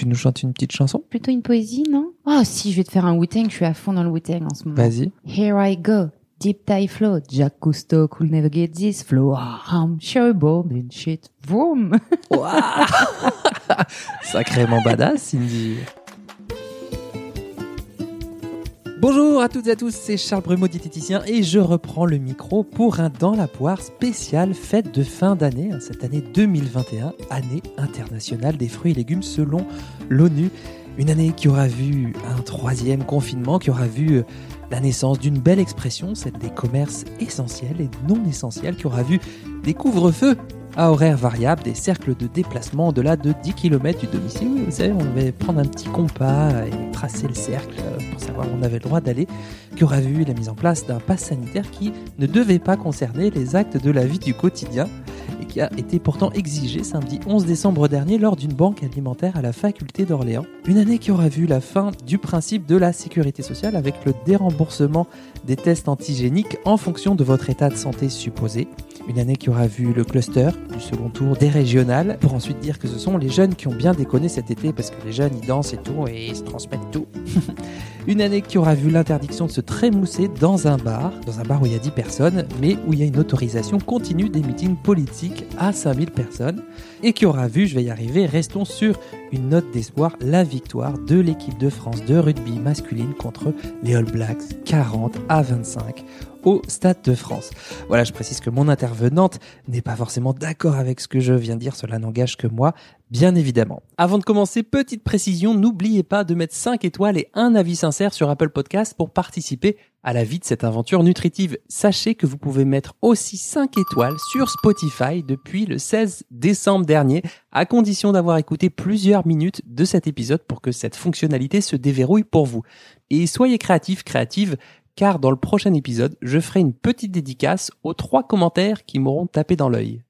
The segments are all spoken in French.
tu nous chantes une petite chanson Plutôt une poésie, non? Oh si, je vais te faire un Wu-Tang, je suis à fond dans le Wu-Tang en ce moment. Vas-y. Here I go. Deep tie flow. Jack Cousteau could never get this flow. I'm sure bold and shit. Vroom. Sacrément badass, Cindy. Bonjour à toutes et à tous, c'est Charles Brumeau, diététicien, et je reprends le micro pour un Dans la poire spécial fête de fin d'année, hein, cette année 2021, année internationale des fruits et légumes selon l'ONU. Une année qui aura vu un troisième confinement, qui aura vu euh, la naissance d'une belle expression, celle des commerces essentiels et non essentiels, qui aura vu des couvre-feux à horaires variables, des cercles de déplacement au-delà de 10 km du domicile. Vous savez, on devait prendre un petit compas et tracer le cercle pour savoir où on avait le droit d'aller, qui aura vu la mise en place d'un pass sanitaire qui ne devait pas concerner les actes de la vie du quotidien? Qui a été pourtant exigé samedi 11 décembre dernier lors d'une banque alimentaire à la faculté d'Orléans. Une année qui aura vu la fin du principe de la sécurité sociale avec le déremboursement des tests antigéniques en fonction de votre état de santé supposé. Une année qui aura vu le cluster du second tour des régionales, pour ensuite dire que ce sont les jeunes qui ont bien déconné cet été parce que les jeunes ils dansent et tout et ils se transmettent tout. une année qui aura vu l'interdiction de se trémousser dans un bar, dans un bar où il y a 10 personnes, mais où il y a une autorisation continue des meetings politiques à 5000 personnes, et qui aura vu, je vais y arriver, restons sur une note d'espoir, la victoire de l'équipe de France de rugby masculine contre les All Blacks 40 à 25 au Stade de France. Voilà, je précise que mon intervenante n'est pas forcément d'accord avec ce que je viens de dire, cela n'engage que moi, bien évidemment. Avant de commencer, petite précision, n'oubliez pas de mettre 5 étoiles et un avis sincère sur Apple Podcast pour participer à la vie de cette aventure nutritive. Sachez que vous pouvez mettre aussi 5 étoiles sur Spotify depuis le 16 décembre dernier, à condition d'avoir écouté plusieurs minutes de cet épisode pour que cette fonctionnalité se déverrouille pour vous. Et soyez créatifs, créatives, car dans le prochain épisode, je ferai une petite dédicace aux trois commentaires qui m'auront tapé dans l'œil.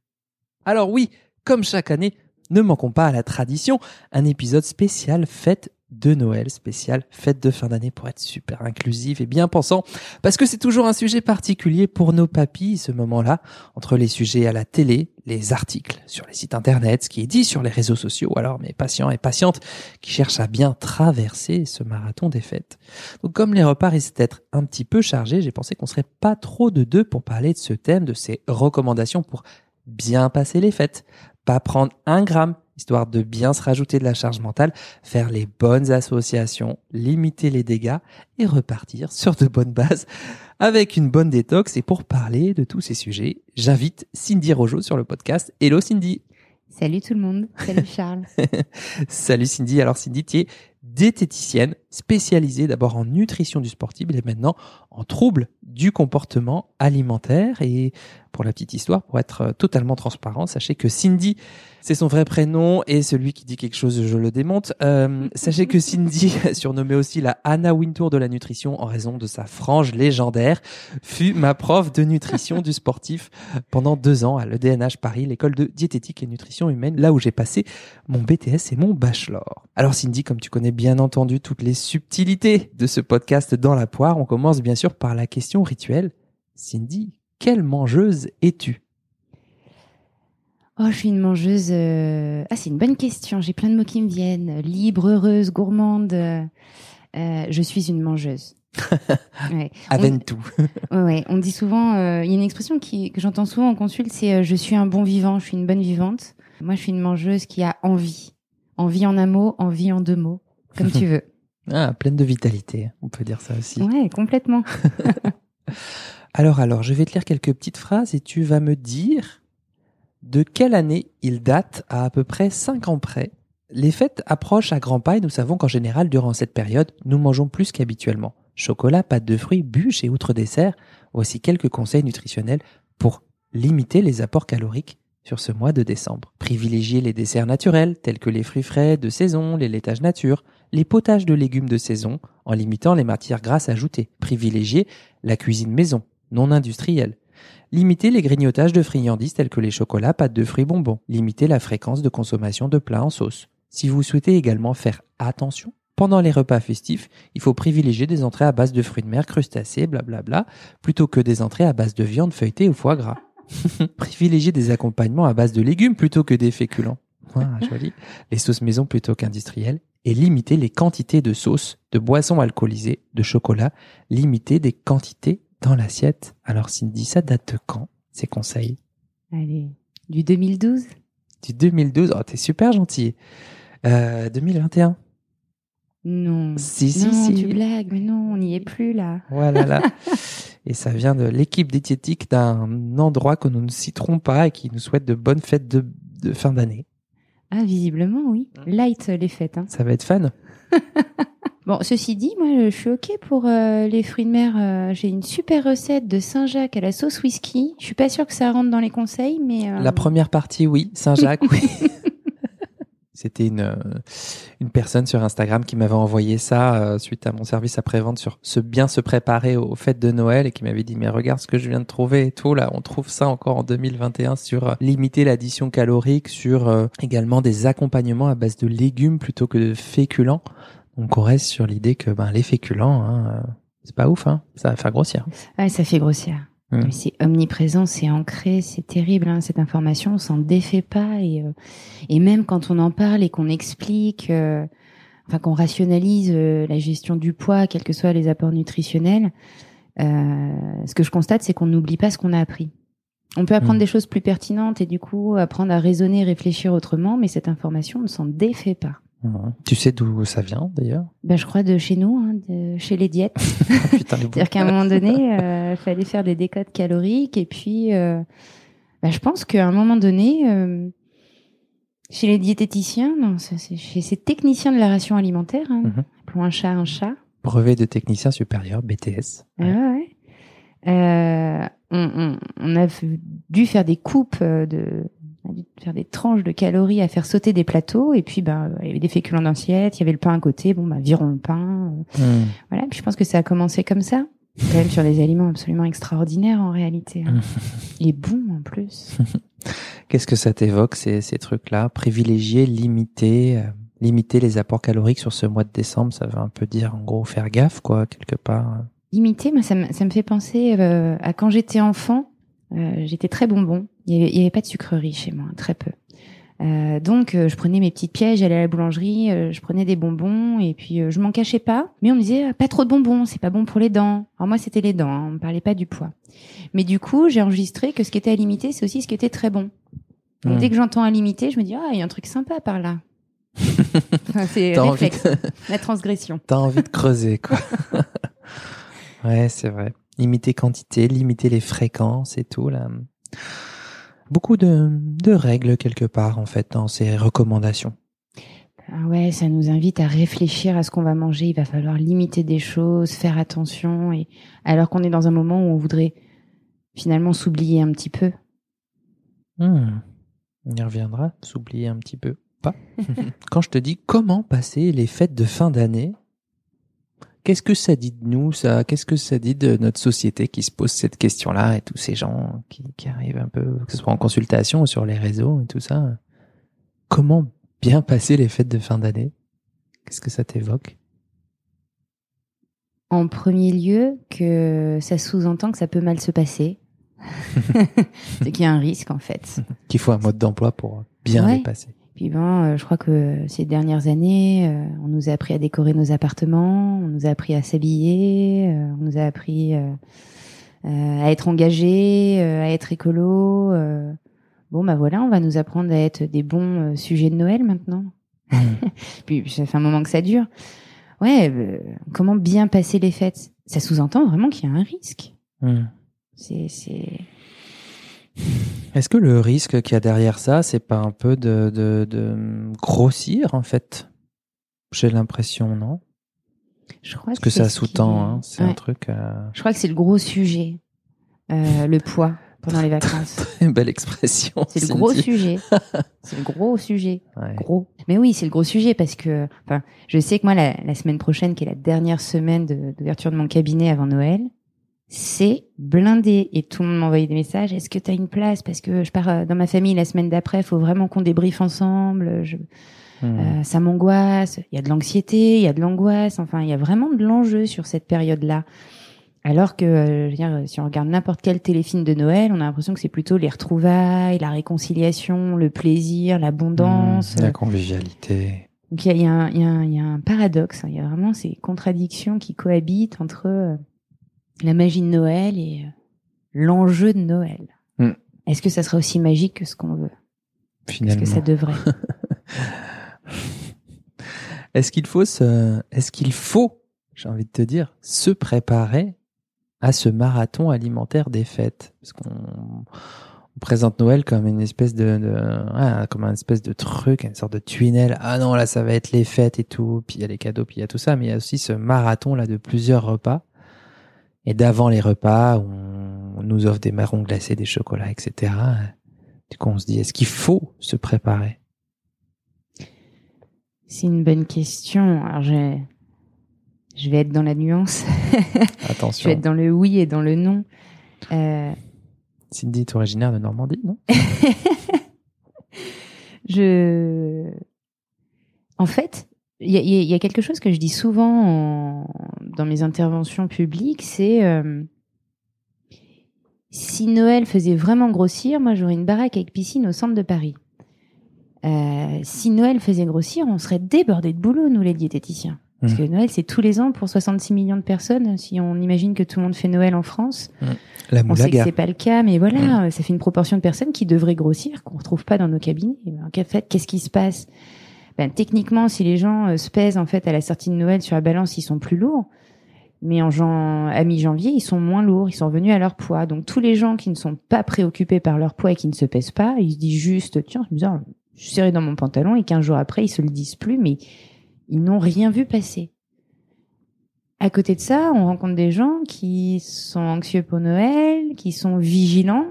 Alors oui, comme chaque année, ne manquons pas à la tradition, un épisode spécial fête de Noël, spécial fête de fin d'année pour être super inclusif et bien pensant, parce que c'est toujours un sujet particulier pour nos papilles, ce moment-là, entre les sujets à la télé, les articles sur les sites internet, ce qui est dit sur les réseaux sociaux, alors mes patients et patientes qui cherchent à bien traverser ce marathon des fêtes. Donc comme les repas risquent d'être un petit peu chargés, j'ai pensé qu'on serait pas trop de deux pour parler de ce thème, de ces recommandations pour bien passer les fêtes, pas prendre un gramme histoire de bien se rajouter de la charge mentale, faire les bonnes associations, limiter les dégâts et repartir sur de bonnes bases avec une bonne détox. Et pour parler de tous ces sujets, j'invite Cindy Rojo sur le podcast. Hello Cindy Salut tout le monde. Salut Charles. Salut Cindy. Alors Cindy, tu es diététicienne spécialisée d'abord en nutrition du sportif et maintenant en troubles du comportement alimentaire. Et pour la petite histoire, pour être totalement transparent, sachez que Cindy, c'est son vrai prénom et celui qui dit quelque chose, je le démonte. Euh, sachez que Cindy, surnommée aussi la Anna Wintour de la nutrition en raison de sa frange légendaire, fut ma prof de nutrition du sportif pendant deux ans à l'EDNH Paris, l'école de diététique et nutrition humaine, là où j'ai passé mon BTS et mon bachelor. Alors Cindy, comme tu connais bien entendu toutes les subtilités de ce podcast dans la poire, on commence bien sûr par la question rituelle. Cindy, quelle mangeuse es-tu? Oh, je suis une mangeuse. euh, Ah, c'est une bonne question. J'ai plein de mots qui me viennent. Libre, heureuse, gourmande. euh, euh, je suis une mangeuse. Ouais. Aven tout. Ouais, ouais. On dit souvent, euh, il y a une expression qui, que j'entends souvent en consulte, c'est euh, je suis un bon vivant, je suis une bonne vivante. Moi, je suis une mangeuse qui a envie. Envie en un mot, envie en deux mots. Comme tu veux. Ah, pleine de vitalité, on peut dire ça aussi. Ouais, complètement. Alors, alors, je vais te lire quelques petites phrases et tu vas me dire de quelle année il date à à peu près 5 ans près. Les fêtes approchent à grands pas et nous savons qu'en général, durant cette période, nous mangeons plus qu'habituellement. Chocolat, pâtes de fruits, bûches et outre dessert, voici quelques conseils nutritionnels pour limiter les apports caloriques sur ce mois de décembre. Privilégiez les desserts naturels tels que les fruits frais de saison, les laitages nature, les potages de légumes de saison en limitant les matières grasses ajoutées. Privilégiez la cuisine maison, non industrielle. Limitez les grignotages de friandises tels que les chocolats, pâtes de fruits, bonbons. Limitez la fréquence de consommation de plats en sauce. Si vous souhaitez également faire attention, pendant les repas festifs, il faut privilégier des entrées à base de fruits de mer, crustacés, blablabla, plutôt que des entrées à base de viande feuilletée ou foie gras. privilégiez des accompagnements à base de légumes plutôt que des féculents. Les sauces maison plutôt qu'industrielles. Et limiter les quantités de sauces, de boissons alcoolisées, de chocolat. Limiter des quantités dans l'assiette. Alors Cindy, ça date de quand ces conseils? Allez, du 2012 Du 2012. Oh, t'es super gentil. Euh, 2021. Non. Si, si, non, si. tu blagues, mais non, on n'y est plus là. Voilà là. et ça vient de l'équipe diététique d'un endroit que nous ne citerons pas et qui nous souhaite de bonnes fêtes de, de fin d'année. Ah, visiblement, oui. Light les fêtes. Hein. Ça va être fun. Bon, ceci dit, moi, je suis OK pour euh, les fruits de mer. Euh, J'ai une super recette de Saint-Jacques à la sauce whisky. Je suis pas sûre que ça rentre dans les conseils, mais... euh, La première partie, oui. Saint-Jacques, oui. C'était une, euh, une personne sur Instagram qui m'avait envoyé ça euh, suite à mon service après-vente sur se bien se préparer aux fêtes de Noël et qui m'avait dit mais regarde ce que je viens de trouver et tout. Là on trouve ça encore en 2021 sur euh, limiter l'addition calorique sur euh, également des accompagnements à base de légumes plutôt que de féculents. On reste sur l'idée que ben les féculents hein, c'est pas ouf hein. Ça va faire grossir. Ouais, ça fait grossir. C'est omniprésent, c'est ancré, c'est terrible, hein, cette information, on s'en défait pas. Et, euh, et même quand on en parle et qu'on explique, euh, enfin qu'on rationalise euh, la gestion du poids, quels que soient les apports nutritionnels, euh, ce que je constate, c'est qu'on n'oublie pas ce qu'on a appris. On peut apprendre des choses plus pertinentes et du coup apprendre à raisonner, réfléchir autrement, mais cette information, on ne s'en défait pas. Mhm. tu sais d'où ça vient d'ailleurs? Ben, je crois de chez nous, hein, de, chez les diètes. Les C'est-à-dire qu'à un moment donné, il fallait faire des décodes caloriques et puis, euh, bah, je pense qu'à un moment donné, euh, chez les diététiciens, non, c'est chez ces techniciens de la ration alimentaire, hein, Mhm. appelons un chat un chat, brevet de technicien supérieur BTS ah ouais. Euh, on, on, on a dû faire des coupes euh, de on a dû faire des tranches de calories à faire sauter des plateaux et puis ben il y avait des féculents d'assiette, il y avait le pain à côté, bon bah virons le pain, euh, Mhm. voilà, puis je pense que ça a commencé comme ça. Quand même sur des aliments absolument extraordinaires en réalité. hein. Et bons en plus. Qu'est-ce que ça t'évoque ces, ces trucs-là? Privilégier, limiter, euh, limiter les apports caloriques sur ce mois de décembre, ça veut un peu dire en gros faire gaffe quoi quelque part. Limiter, moi ça me, ça me fait penser euh, à quand j'étais enfant. euh, j'étais très bonbon. Il y avait, pas de sucrerie chez moi, très peu. Euh, donc euh, je prenais mes petites pièges, j'allais à la boulangerie, euh, je prenais des bonbons et puis je m'en cachais pas. Mais on me disait pas trop de bonbons, c'est pas bon pour les dents. Alors moi c'était les dents, hein, on me parlait pas du poids. Mais du coup j'ai enregistré que ce qui était à limiter c'est aussi ce qui était très bon. Donc dès que j'entends à limiter, je me dis ah il y a un truc sympa par là. Enfin, c'est réflexe, de, la transgression. t'as envie de creuser quoi. ouais, c'est vrai. Limiter quantité, limiter les fréquences et tout là. Beaucoup de, de règles quelque part en fait dans ces recommandations. Ah ouais, ça nous invite à réfléchir à ce qu'on va manger. Il va falloir limiter des choses, faire attention. Et alors qu'on est dans un moment où on voudrait finalement s'oublier un petit peu. Hmm. On y reviendra, s'oublier un petit peu. Pas. Quand je te dis comment passer les fêtes de fin d'année, qu'est-ce que ça dit de nous, ça? Qu'est-ce que ça dit de notre société qui se pose cette question-là et tous ces gens qui, qui arrivent un peu, que ce soit en consultation ou sur les réseaux et tout ça? Comment bien passer les fêtes de fin d'année? Qu'est-ce que ça t'évoque? En premier lieu, que ça sous-entend que ça peut mal se passer. C'est qu'il y a un risque en fait. Qu'il faut un mode d'emploi pour bien Ouais. les passer. Puis ben, euh, je crois que ces dernières années, euh, on nous a appris à décorer nos appartements, on nous a appris à s'habiller, euh, on nous a appris à être engagés, euh, à être écolo. Bon, bah voilà, on va nous apprendre à être des bons sujets de Noël maintenant. Puis ça fait un moment que ça dure. Ouais, comment bien passer les fêtes? Ça sous-entend vraiment qu'il y a un risque. C'est, c'est... Est-ce que le risque qu'il y a derrière ça, c'est pas un peu de, de, de grossir en fait? J'ai l'impression, non? Je crois Parce que ça sous-tend, hein, c'est un truc. Euh... Je crois que c'est le gros sujet, euh, le poids pendant les vacances. Belle expression. C'est le gros sujet. C'est le gros sujet. Ouais. Gros. Mais oui, c'est le gros sujet parce que, enfin, je sais que moi, la, la semaine prochaine, qui est la dernière semaine de- d'ouverture de, mon cabinet avant Noël, c'est blindé. Et tout le monde m'envoyait des messages. Est-ce que tu as une place? Parce que je pars euh, dans ma famille la semaine d'après. Il faut vraiment qu'on débriefe ensemble. Je, Hmm. euh, ça m'angoisse. Il y a de l'anxiété, il y a de l'angoisse. Enfin, il y a vraiment de l'enjeu sur cette période-là. Alors que, euh, je veux dire, si on regarde n'importe quel téléfilm de Noël, on a l'impression que c'est plutôt les retrouvailles, la réconciliation, le plaisir, l'abondance. Mmh, la convivialité. Donc il y a, y, a y a, un paradoxe, hein. il y a vraiment ces contradictions qui cohabitent entre la magie de Noël et euh, l'enjeu de Noël. Mm. Est-ce que ça sera aussi magique que ce qu'on veut? Finalement. Est-ce que ça devrait? Est-ce qu'il faut se... Est-ce qu'il faut, j'ai envie de te dire, se préparer à ce marathon alimentaire des fêtes? Parce qu'on on présente Noël comme une espèce de, de comme un espèce de truc, une sorte de tunnel. Ah non, là, ça va être les fêtes et tout. Puis il y a les cadeaux, puis il y a tout ça. Mais il y a aussi ce marathon là de plusieurs repas. Et d'avant les repas, on, nous offre des marrons glacés, des chocolats, etc. Du coup, on se dit, est-ce qu'il faut se préparer? C'est une bonne question. Alors, je, je vais être dans la nuance. Attention. je vais être dans le oui et dans le non. Euh, Cindy est originaire de Normandie, non? Je, en fait, il y, y a, quelque chose que je dis souvent en... dans mes interventions publiques, c'est euh... si Noël faisait vraiment grossir, moi j'aurais une baraque avec piscine au centre de Paris. Euh, si Noël faisait grossir, on serait débordés de boulot, nous les diététiciens. Parce mmh. que Noël, c'est tous les ans pour 66 millions de personnes. Si on imagine que tout le monde fait Noël en France, mmh. La on sait que c'est pas le cas, mais voilà, mmh. ça fait une proportion de personnes qui devraient grossir, qu'on retrouve pas dans nos cabinets. En fait, qu'est-ce qui se passe? Ben, Techniquement, si les gens euh, se pèsent en fait à la sortie de Noël sur la balance, ils sont plus lourds. Mais en jan... à mi-janvier, ils sont moins lourds, ils sont revenus à leur poids. Donc tous les gens qui ne sont pas préoccupés par leur poids et qui ne se pèsent pas, ils se disent juste, tiens, je suis serré dans mon pantalon et qu'un jour après, ils se le disent plus, mais ils n'ont rien vu passer. À côté de ça, on rencontre des gens qui sont anxieux pour Noël, qui sont vigilants,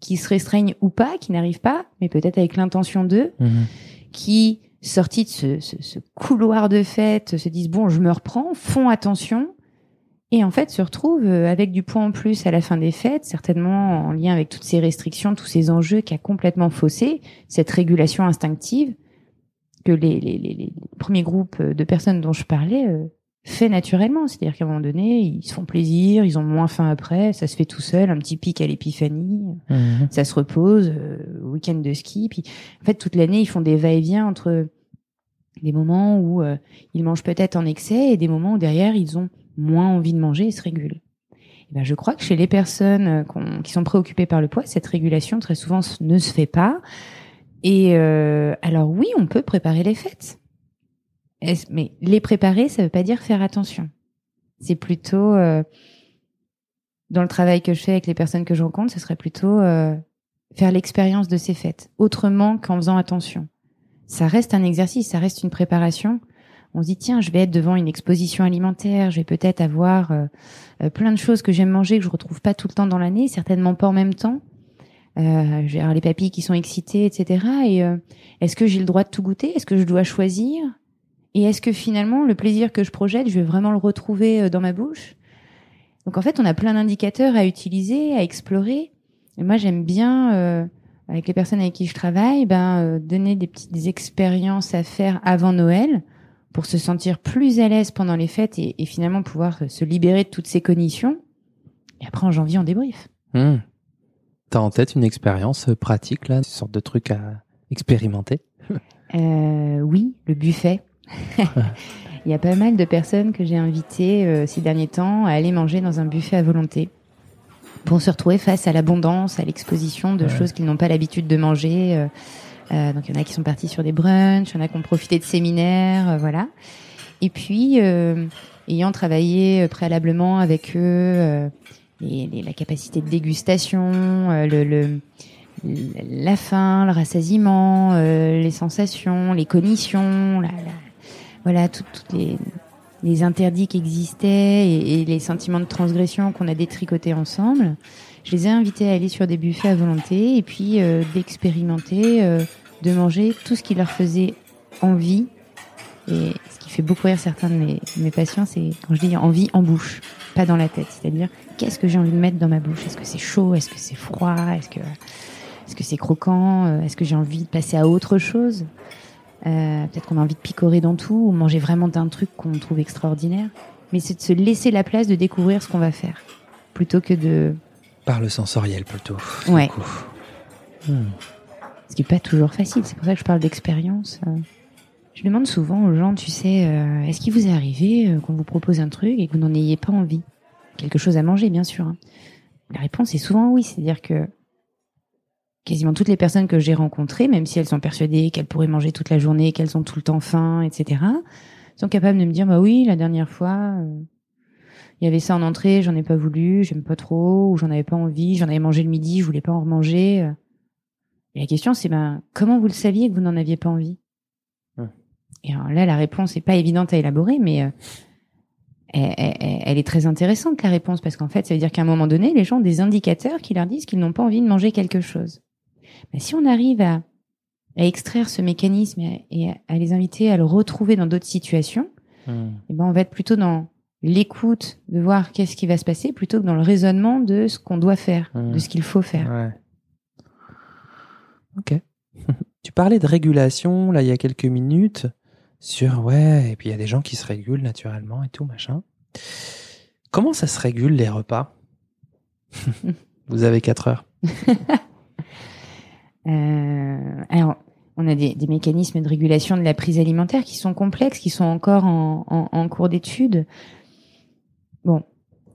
qui se restreignent ou pas, qui n'arrivent pas, mais peut-être avec l'intention d'eux, Mhm. qui, sortis de ce, ce, ce couloir de fête, se disent bon, je me reprends, font attention, et en fait se retrouvent euh, avec du poids en plus à la fin des fêtes, certainement en lien avec toutes ces restrictions, tous ces enjeux qui a complètement faussé cette régulation instinctive que les, les, les, les premiers groupes de personnes dont je parlais euh, fait naturellement. C'est-à-dire qu'à un moment donné, ils se font plaisir, ils ont moins faim après, ça se fait tout seul, un petit pic à l'épiphanie, Mhm. ça se repose, euh, week-end de ski. Puis en fait, toute l'année, ils font des va-et-vient entre des moments où euh, ils mangent peut-être en excès et des moments où derrière, ils ont moins envie de manger et se régulent. Et ben, je crois que chez les personnes euh, qui sont préoccupées par le poids, cette régulation très souvent ne se fait pas. Et euh, alors oui, on peut préparer les fêtes. Mais les préparer, ça veut pas dire faire attention. C'est plutôt euh, dans le travail que je fais avec les personnes que je rencontre, ce serait plutôt euh, faire l'expérience de ces fêtes autrement qu'en faisant attention. Ça reste un exercice, ça reste une préparation. On se dit tiens, je vais être devant une exposition alimentaire, je vais peut-être avoir euh, euh, plein de choses que j'aime manger que je retrouve pas tout le temps dans l'année, certainement pas en même temps. Euh, avoir les papilles qui sont excitées, etc. Et euh, est-ce que j'ai le droit de tout goûter? Est-ce que je dois choisir? Et est-ce que finalement le plaisir que je projette, je vais vraiment le retrouver euh, dans ma bouche? Donc en fait, on a plein d'indicateurs à utiliser, à explorer. Et moi, j'aime bien euh, avec les personnes avec qui je travaille, ben euh, donner des petites des expériences à faire avant Noël pour se sentir plus à l'aise pendant les fêtes et, et finalement pouvoir se libérer de toutes ces cognitions. Et après en janvier, on débrief. Mhm. T'as en tête une expérience pratique là, une sorte de truc à expérimenter? Euh, oui, le buffet. Il y a pas mal de personnes que j'ai invitées euh, ces derniers temps à aller manger dans un buffet à volonté pour se retrouver face à l'abondance, à l'exposition de Ouais. choses qu'ils n'ont pas l'habitude de manger. euh, euh, donc il y en a qui sont partis sur des brunchs, il y en a qui ont profité de séminaires, euh, voilà. Et puis, euh, ayant travaillé préalablement avec eux, euh, les- les- la capacité de dégustation, euh, le, le- la faim, le rassasiement, euh, les sensations, les cognitions, la, la- voilà, tout- toutes les, interdits qui existaient et, les sentiments de transgression qu'on a détricotés ensemble. Je les ai invités à aller sur des buffets à volonté et puis euh, d'expérimenter, euh, de manger tout ce qui leur faisait envie. Et ce qui fait beaucoup rire certains de mes, mes patients, c'est quand je dis envie en bouche, pas dans la tête. C'est-à-dire, qu'est-ce que j'ai envie de mettre dans ma bouche? Est-ce que c'est chaud? Est-ce que c'est froid? Est-ce que que c'est croquant? Euh, Est-ce que j'ai envie de passer à autre chose? Euh, Peut-être qu'on a envie de picorer dans tout ou manger vraiment d'un truc qu'on trouve extraordinaire. mais c'est de se laisser la place de découvrir ce qu'on va faire, plutôt que de. Par le sensoriel plutôt. Ouais. Hmm. Ce qui n'est pas toujours facile. C'est pour ça que je parle d'expérience. Euh. Je demande souvent aux gens, tu sais, euh, est-ce qu'il vous est arrivé qu'on vous propose un truc et que vous n'en ayez pas envie? Quelque chose à manger, bien sûr. Hein. La réponse est souvent oui. C'est-à-dire que quasiment toutes les personnes que j'ai rencontrées, même si elles sont persuadées qu'elles pourraient manger toute la journée, qu'elles ont tout le temps faim, etc., sont capables de me dire, bah oui, la dernière fois, euh, il y avait ça en entrée, j'en ai pas voulu, j'aime pas trop, ou j'en avais pas envie, j'en avais mangé le midi, je voulais pas en remanger. Et la question, c'est, ben, comment vous le saviez que vous n'en aviez pas envie? Et alors là, la réponse est pas évidente à élaborer, mais euh, elle, est très intéressante, la réponse, parce qu'en fait, ça veut dire qu'à un moment donné, les gens ont des indicateurs qui leur disent qu'ils n'ont pas envie de manger quelque chose. Mais si on arrive à, extraire ce mécanisme et à, les inviter à le retrouver dans d'autres situations, hmm. et eh ben on va être plutôt dans l'écoute de voir qu'est-ce qui va se passer plutôt que dans le raisonnement de ce qu'on doit faire, hmm. de ce qu'il faut faire. Ouais. Ok. tu parlais de régulation là il y a quelques minutes sur ouais et puis il y a des gens qui se régulent naturellement et tout machin. Comment ça se régule les repas? Vous avez quatre heures. Euh, alors, on a des, mécanismes de régulation de la prise alimentaire qui sont complexes, qui sont encore en, cours d'étude. Bon,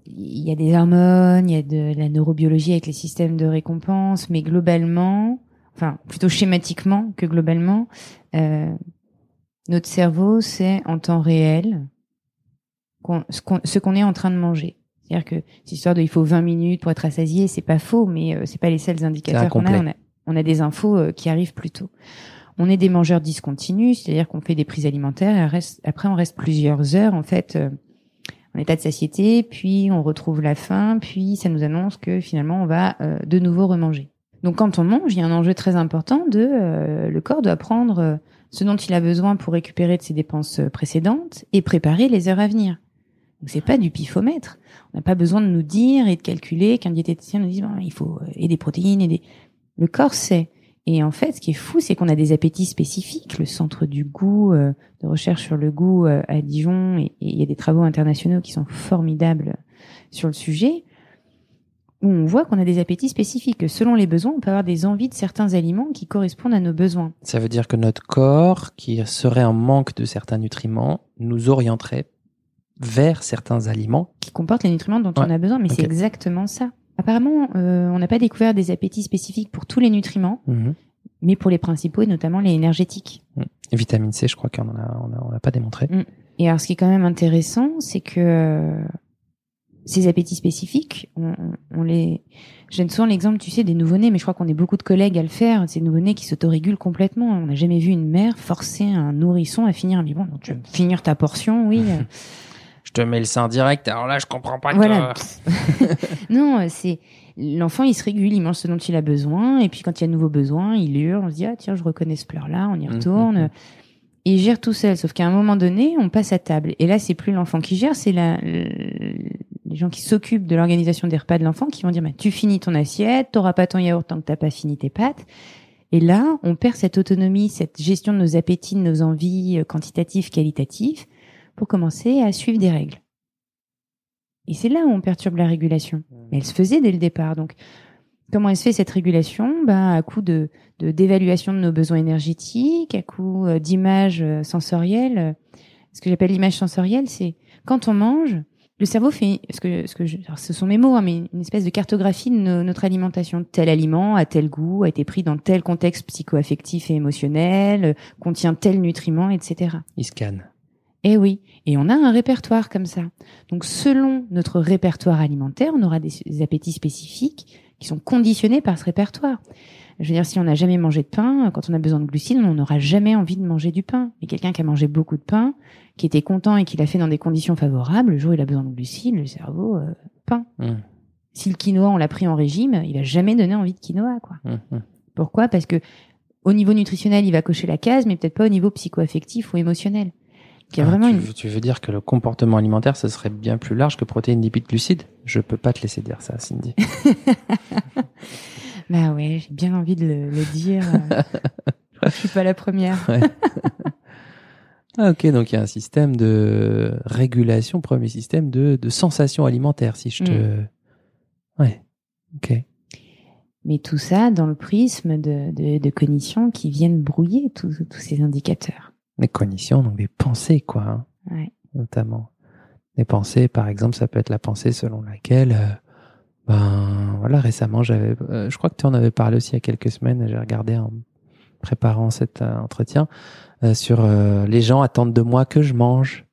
il y a des hormones, il y a de la neurobiologie avec les systèmes de récompense, mais globalement, enfin plutôt schématiquement que globalement, euh, notre cerveau c'est en temps réel ce qu'on est en train de manger. C'est-à-dire que cette histoire de il faut 20 minutes pour être rassasié, c'est pas faux, mais euh, c'est pas les seuls indicateurs qu'on a on a des infos euh, qui arrivent plus tôt. On est des mangeurs discontinus, c'est-à-dire qu'on fait des prises alimentaires et après on reste plusieurs heures en fait euh, en état de satiété, puis on retrouve la faim, puis ça nous annonce que finalement on va euh, de nouveau remanger. Donc quand on mange, il y a un enjeu très important le corps doit prendre ce dont il a besoin pour récupérer de ses dépenses précédentes et préparer les heures à venir. Donc c'est pas du pifomètre. On n'a pas besoin de nous dire et de calculer qu'un diététicien nous dise il faut et des protéines et des le corps sait. Et en fait, ce qui est fou, c'est qu'on a des appétits spécifiques. Le centre du goût, euh, de recherche sur le goût euh, à Dijon, et il y a des travaux internationaux qui sont formidables sur le sujet, où on voit qu'on a des appétits spécifiques. Selon les besoins, on peut avoir des envies de certains aliments qui correspondent à nos besoins. Ça veut dire que notre corps, qui serait en manque de certains nutriments, nous orienterait vers certains aliments. Qui comportent les nutriments dont on a besoin, mais c'est exactement ça. Apparemment, euh, on n'a pas découvert des appétits spécifiques pour tous les nutriments, mhm. mais pour les principaux et notamment les énergétiques. Mhm. vitamine C, je crois qu'on n'a a, pas démontré. Mhm. Et alors, ce qui est quand même intéressant, c'est que euh, ces appétits spécifiques, on, les. Je donne souvent l'exemple, tu sais, des nouveau-nés, mais je crois qu'on est beaucoup de collègues à le faire. Ces nouveau-nés qui s'autorégulent complètement. On n'a jamais vu une mère forcer un nourrisson à finir. Mais bon, tu veux finir ta portion, oui. je te mets le sein direct. Alors là, je comprends pas. Voilà. non, c'est l'enfant, il se régule, il mange ce dont il a besoin, et puis quand il y a de nouveaux besoins, il hurle. On se dit ah tiens, je reconnais ce pleur-là, on y mhm, retourne. Mhm. Et il gère tout seul. Sauf qu'à un moment donné, on passe à table. Et là, c'est plus l'enfant qui gère, c'est la, les gens qui s'occupent de l'organisation des repas de l'enfant qui vont dire bah, tu finis ton assiette, t'auras pas ton yaourt tant que t'as pas fini tes pâtes. Et là, on perd cette autonomie, cette gestion de nos appétits, de nos envies euh, quantitatives, qualitatives pour commencer à suivre des règles. Et c'est là où on perturbe la régulation. Mais elle se faisait dès le départ. Donc, comment elle se fait cette régulation? Ben, À coup de d'évaluation de, nos besoins énergétiques, à coup euh, d'images euh, sensorielles. Ce que j'appelle l'image sensorielle, c'est quand on mange, le cerveau fait, ce que, ce que ce sont mes mots, hein, mais une espèce de cartographie de notre alimentation. Tel aliment a tel goût, a été pris dans tel contexte psychoaffectif et émotionnel, contient tel nutriment, etc. Il scanne. Eh oui, et on a un répertoire comme ça. Donc selon notre répertoire alimentaire, on aura des, appétits spécifiques qui sont conditionnés par ce répertoire. Je veux dire, si on n'a jamais mangé de pain, quand on a besoin de glucides, on n'aura jamais envie de manger du pain. Mais quelqu'un qui a mangé beaucoup de pain, qui était content et qui l'a fait dans des conditions favorables, le jour où il a besoin de glucides, le cerveau, euh, pain. Mmh. Si le quinoa, on l'a pris en régime, il va jamais donner envie de quinoa, quoi. Mmh, mmh. Pourquoi? Parce que au niveau nutritionnel, il va cocher la case, mais peut-être pas au niveau psychoaffectif ou émotionnel. Ah, vraiment tu, veux, dire que le comportement alimentaire, ce serait bien plus large que protéines, lipides, glucides? Je peux pas te laisser dire ça, Cindy. bah ouais, j'ai bien envie de le, dire. je suis pas la première. Ah, ok, donc il y a un système de régulation, premier système de, de sensation alimentaire, si je te. Mm. Ouais, ok. Mais tout ça dans le prisme de, de, de cognition qui viennent brouiller tous ces indicateurs. Les cognitions, donc des pensées, quoi, hein, Ouais. notamment. Les pensées, par exemple, ça peut être la pensée selon laquelle. euh, ben voilà, récemment, j'avais, euh, je crois que tu en avais parlé aussi il y a quelques semaines. J'ai regardé en préparant cet euh, entretien sur les gens attendent de moi que je mange.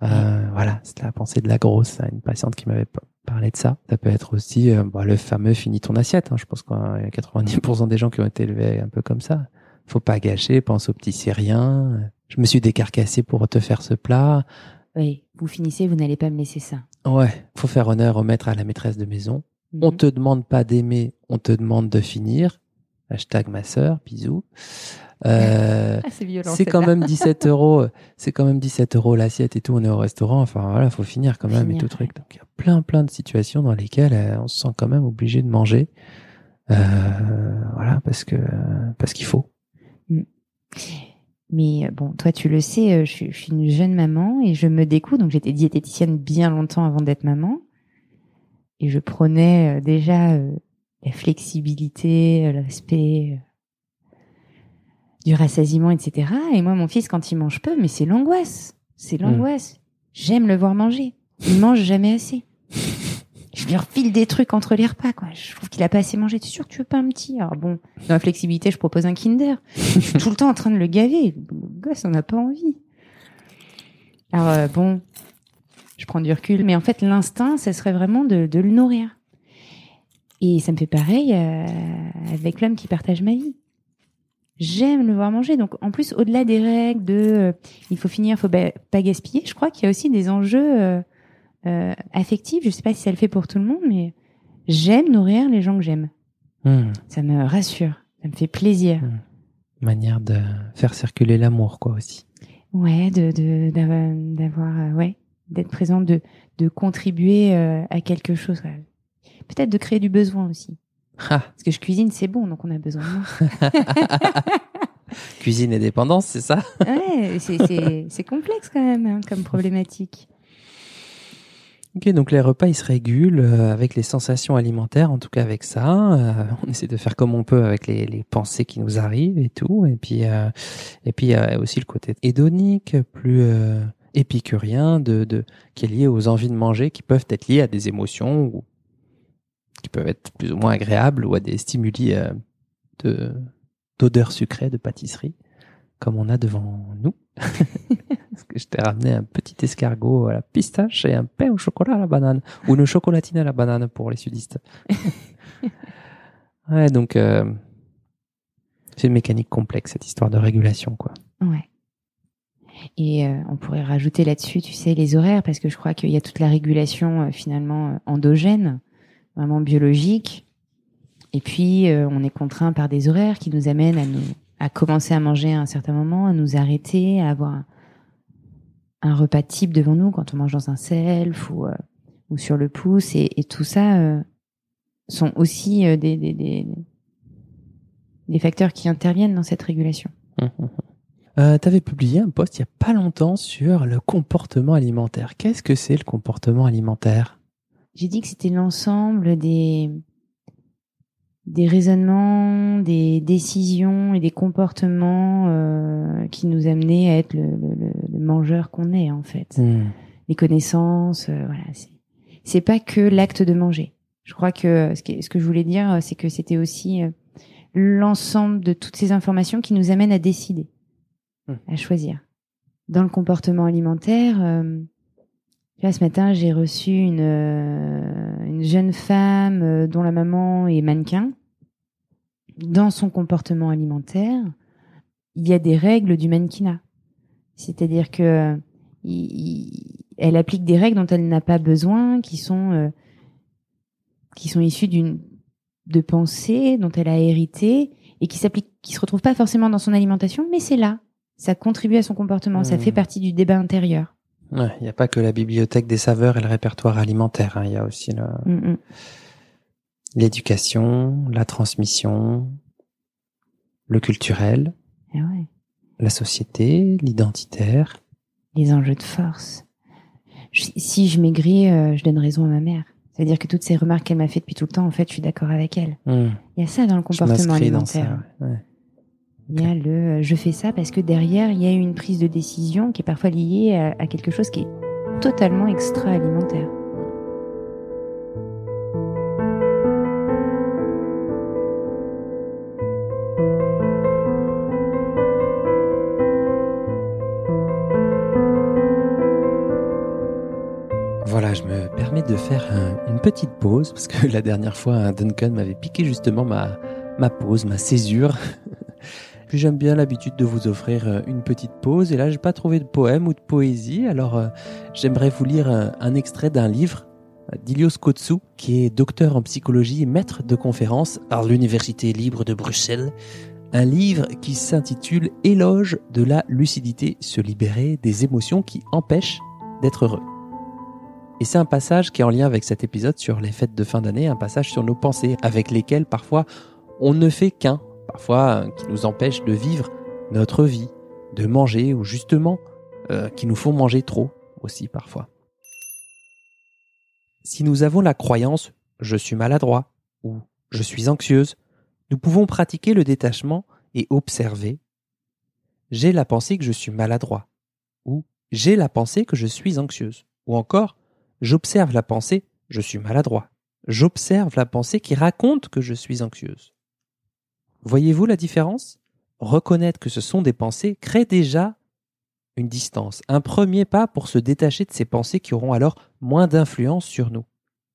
Voilà, c'est la pensée de la grosse. Une patiente qui m'avait parlé de ça. Ça peut être aussi euh, bah, le fameux finis ton assiette. hein. Je pense qu'il y a 90% des gens qui ont été élevés un peu comme ça. Faut pas gâcher, pense aux petits c'est rien. Je me suis décarcassé pour te faire ce plat. Oui, vous finissez, vous n'allez pas me laisser ça. Ouais, faut faire honneur au maître à la maîtresse de maison. On Mhm. te demande pas d'aimer, on te demande de finir. Hashtag ma sœur, bisous. Euh, Ah, c'est quand même 17 euros, c'est quand même 17 euros l'assiette et tout. On est au restaurant, enfin voilà, faut finir quand même et tout truc. Donc il y a plein plein de situations dans lesquelles euh, on se sent quand même obligé de manger. Euh, voilà, parce que parce qu'il faut. Mais euh, bon, toi, tu le sais, euh, je suis, je suis une jeune maman et je me découvre. Donc, j'étais diététicienne bien longtemps avant d'être maman. Et je prenais euh, déjà euh, la flexibilité, le respect euh, du rassasiement, etc. Et moi, mon fils, quand il mange peu, mais c'est l'angoisse. C'est l'angoisse. J'aime le voir manger. Il mange jamais assez. Je lui refile des trucs entre les repas, quoi. Je trouve qu'il a pas assez mangé. T'es sûr que tu veux pas un petit? Alors bon, dans la flexibilité, je propose un Kinder. Je suis tout le temps en train de le gaver. Le gosse, on n'a pas envie. Alors euh, bon, je prends du recul, mais en fait, l'instinct, ça serait vraiment de, le nourrir. Et ça me fait pareil euh, avec l'homme qui partage ma vie. J'aime le voir manger. Donc, en plus, au-delà des règles de euh, il faut finir, faut ba- pas gaspiller, je crois qu'il y a aussi des enjeux euh, affectifs. Je sais pas si ça le fait pour tout le monde, mais j'aime nourrir les gens que j'aime. Hmm, Ça me rassure, ça me fait plaisir. manière de faire circuler l'amour, quoi aussi. Ouais, de d'avoir, euh, ouais, d'être présent, de de contribuer euh, à quelque chose. ouais. Peut-être de créer du besoin aussi. Ah, Parce que je cuisine, c'est bon, donc on a besoin de moi. cuisine et dépendance, c'est ça? Ouais, c'est complexe quand même hein, comme problématique. Ok, donc les repas ils se régulent euh, avec les sensations alimentaires, en tout cas avec ça. Euh, on essaie de faire comme on peut avec les, les pensées qui nous arrivent et tout. Et puis euh, et puis a aussi le côté hédonique, plus euh, épicurien, de, de qui est lié aux envies de manger, qui peuvent être liées à des émotions ou qui peuvent être plus ou moins agréables ou à des stimuli euh, de d'odeurs sucrées, de pâtisserie, comme on a devant nous. Parce que je t'ai ramené un petit escargot à la pistache et un pain au chocolat à la banane. Ou une chocolatine à la banane pour les sudistes. ouais, donc euh, c'est une mécanique complexe, cette histoire de régulation, quoi. Ouais. Et euh, on pourrait rajouter là-dessus, tu sais, les horaires, parce que je crois qu'il y a toute la régulation euh, finalement endogène, vraiment biologique. Et puis on est contraint par des horaires qui nous amènent à nous à commencer à manger à un certain moment, à nous arrêter, à avoir un, un repas type devant nous quand on mange dans un self ou euh, ou sur le pouce et, et tout ça euh, sont aussi euh, des, des, des des facteurs qui interviennent dans cette régulation. Euh, tu avais publié un post il y a pas longtemps sur le comportement alimentaire. Qu'est-ce que c'est le comportement alimentaire? J'ai dit que c'était l'ensemble des des raisonnements, des décisions et des comportements euh, qui nous amenaient à être le, le, le- mangeur qu'on est en fait. Hmm. Les connaissances, euh, voilà. C'est c'est pas que l'acte de manger. Je crois que ce que, ce que je voulais dire, euh, c'est que c'était aussi euh, l'ensemble de toutes ces informations qui nous amènent à décider, Hmm. à choisir. Dans le comportement alimentaire, euh, tu vois, ce matin, j'ai reçu une, euh, une jeune femme euh, dont la maman est mannequin. Dans son comportement alimentaire, il y a des règles du mannequinat. C'est-à-dire que il- il- elle applique des règles dont elle n'a pas besoin, qui sont euh, qui sont issues d'une de pensées dont elle a hérité et qui s'appliquent, qui se retrouvent pas forcément dans son alimentation, mais c'est là. Ça contribue à son comportement. Ça Hmm. fait partie du débat intérieur. Ouais, il n'y a pas que la bibliothèque des saveurs et le répertoire alimentaire. hein. Il y a aussi Mm, mm. l'éducation, la transmission, le culturel. Ouais. La société, l'identitaire. Les enjeux de force. si je maigris, euh, je donne raison à ma mère. C'est-à-dire que toutes ces remarques qu'elle m'a fait depuis tout le temps, en fait, je suis d'accord avec elle. Hmm. Il y a ça dans le comportement alimentaire. Il y a le euh, je fais ça parce que derrière, il y a une prise de décision qui est parfois liée à quelque chose qui est totalement extra-alimentaire. Voilà, je me permets de faire une petite pause parce que la dernière fois, Duncan m'avait piqué justement ma, ma pause, ma césure. Puis j'aime bien l'habitude de vous offrir euh, une petite pause et là j'ai pas trouvé de poème ou de poésie alors euh, j'aimerais vous lire un, extrait d'un livre d'Ilios Kotsu qui est docteur en psychologie et maître de conférence à l'Université libre de Bruxelles. Un livre qui s'intitule Éloge de la lucidité, se libérer des émotions qui empêchent d'être heureux. Et c'est un passage qui est en lien avec cet épisode sur les fêtes de fin d'année, un passage sur nos pensées, avec lesquelles parfois on ne fait qu'un, parfois qui nous empêche de vivre notre vie, de manger, ou justement euh, qui nous font manger trop aussi parfois. Si nous avons la croyance je suis maladroit ou je suis anxieuse, nous pouvons pratiquer le détachement et observer j'ai la pensée que je suis maladroit ou j'ai la pensée que je suis anxieuse ou encore J'observe la pensée, je suis maladroit. J'observe la pensée qui raconte que je suis anxieuse. Voyez-vous la différence? Reconnaître que ce sont des pensées crée déjà une distance, un premier pas pour se détacher de ces pensées qui auront alors moins d'influence sur nous.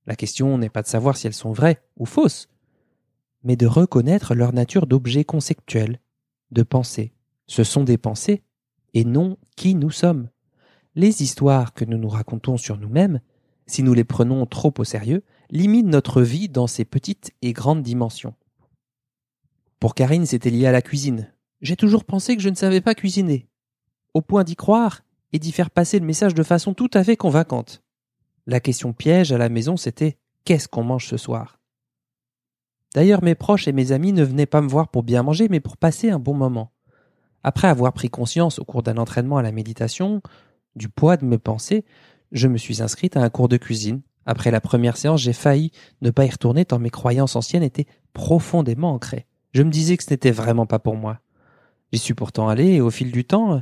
La question n'est pas de savoir si elles sont vraies ou fausses, mais de reconnaître leur nature d'objet conceptuel, de pensée. Ce sont des pensées et non qui nous sommes. Les histoires que nous nous racontons sur nous-mêmes si nous les prenons trop au sérieux, limitent notre vie dans ses petites et grandes dimensions. Pour Karine, c'était lié à la cuisine. J'ai toujours pensé que je ne savais pas cuisiner. Au point d'y croire et d'y faire passer le message de façon tout à fait convaincante. La question piège à la maison, c'était qu'est-ce qu'on mange ce soir? D'ailleurs, mes proches et mes amis ne venaient pas me voir pour bien manger, mais pour passer un bon moment. Après avoir pris conscience au cours d'un entraînement à la méditation du poids de mes pensées, je me suis inscrite à un cours de cuisine. Après la première séance, j'ai failli ne pas y retourner tant mes croyances anciennes étaient profondément ancrées. Je me disais que ce n'était vraiment pas pour moi. J'y suis pourtant allé et au fil du temps,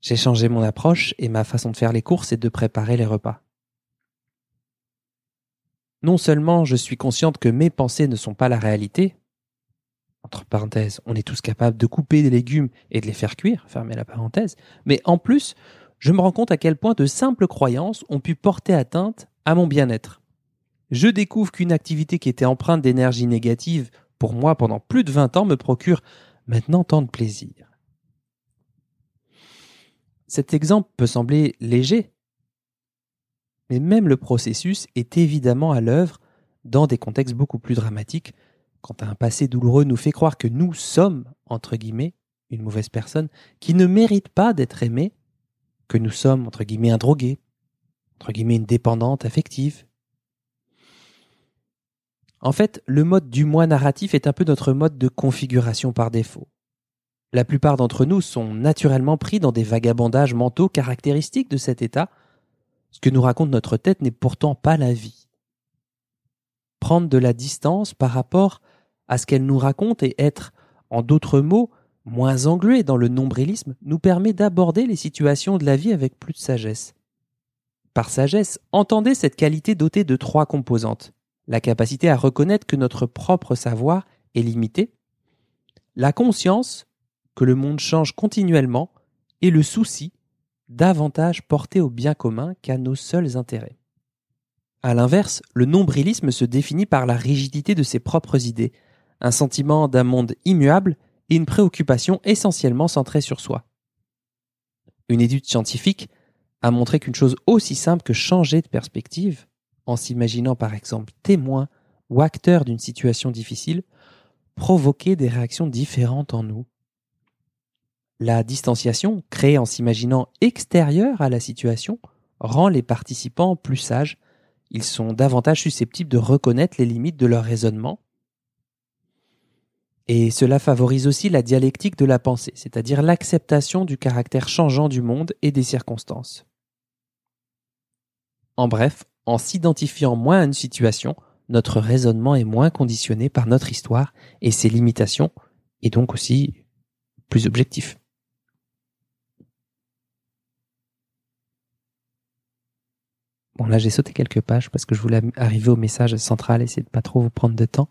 j'ai changé mon approche et ma façon de faire les courses et de préparer les repas. Non seulement je suis consciente que mes pensées ne sont pas la réalité, entre parenthèses, on est tous capables de couper des légumes et de les faire cuire, fermez la parenthèse, mais en plus, je me rends compte à quel point de simples croyances ont pu porter atteinte à mon bien-être. Je découvre qu'une activité qui était empreinte d'énergie négative pour moi pendant plus de 20 ans me procure maintenant tant de plaisir. Cet exemple peut sembler léger, mais même le processus est évidemment à l'œuvre dans des contextes beaucoup plus dramatiques, quand un passé douloureux nous fait croire que nous sommes, entre guillemets, une mauvaise personne qui ne mérite pas d'être aimée que nous sommes, entre guillemets, un drogué, entre guillemets, une dépendante affective. En fait, le mode du moi narratif est un peu notre mode de configuration par défaut. La plupart d'entre nous sont naturellement pris dans des vagabondages mentaux caractéristiques de cet état. Ce que nous raconte notre tête n'est pourtant pas la vie. Prendre de la distance par rapport à ce qu'elle nous raconte et être, en d'autres mots, moins englué dans le nombrilisme, nous permet d'aborder les situations de la vie avec plus de sagesse. Par sagesse, entendez cette qualité dotée de trois composantes. La capacité à reconnaître que notre propre savoir est limité, la conscience que le monde change continuellement et le souci davantage porté au bien commun qu'à nos seuls intérêts. À l'inverse, le nombrilisme se définit par la rigidité de ses propres idées, un sentiment d'un monde immuable et une préoccupation essentiellement centrée sur soi. Une étude scientifique a montré qu'une chose aussi simple que changer de perspective, en s'imaginant par exemple témoin ou acteur d'une situation difficile, provoquait des réactions différentes en nous. La distanciation, créée en s'imaginant extérieure à la situation, rend les participants plus sages, ils sont davantage susceptibles de reconnaître les limites de leur raisonnement Et cela favorise aussi la dialectique de la pensée, c'est-à-dire l'acceptation du caractère changeant du monde et des circonstances. En bref, en s'identifiant moins à une situation, notre raisonnement est moins conditionné par notre histoire et ses limitations, et donc aussi plus objectif. Bon là j'ai sauté quelques pages parce que je voulais arriver au message central et essayer de pas trop vous prendre de temps.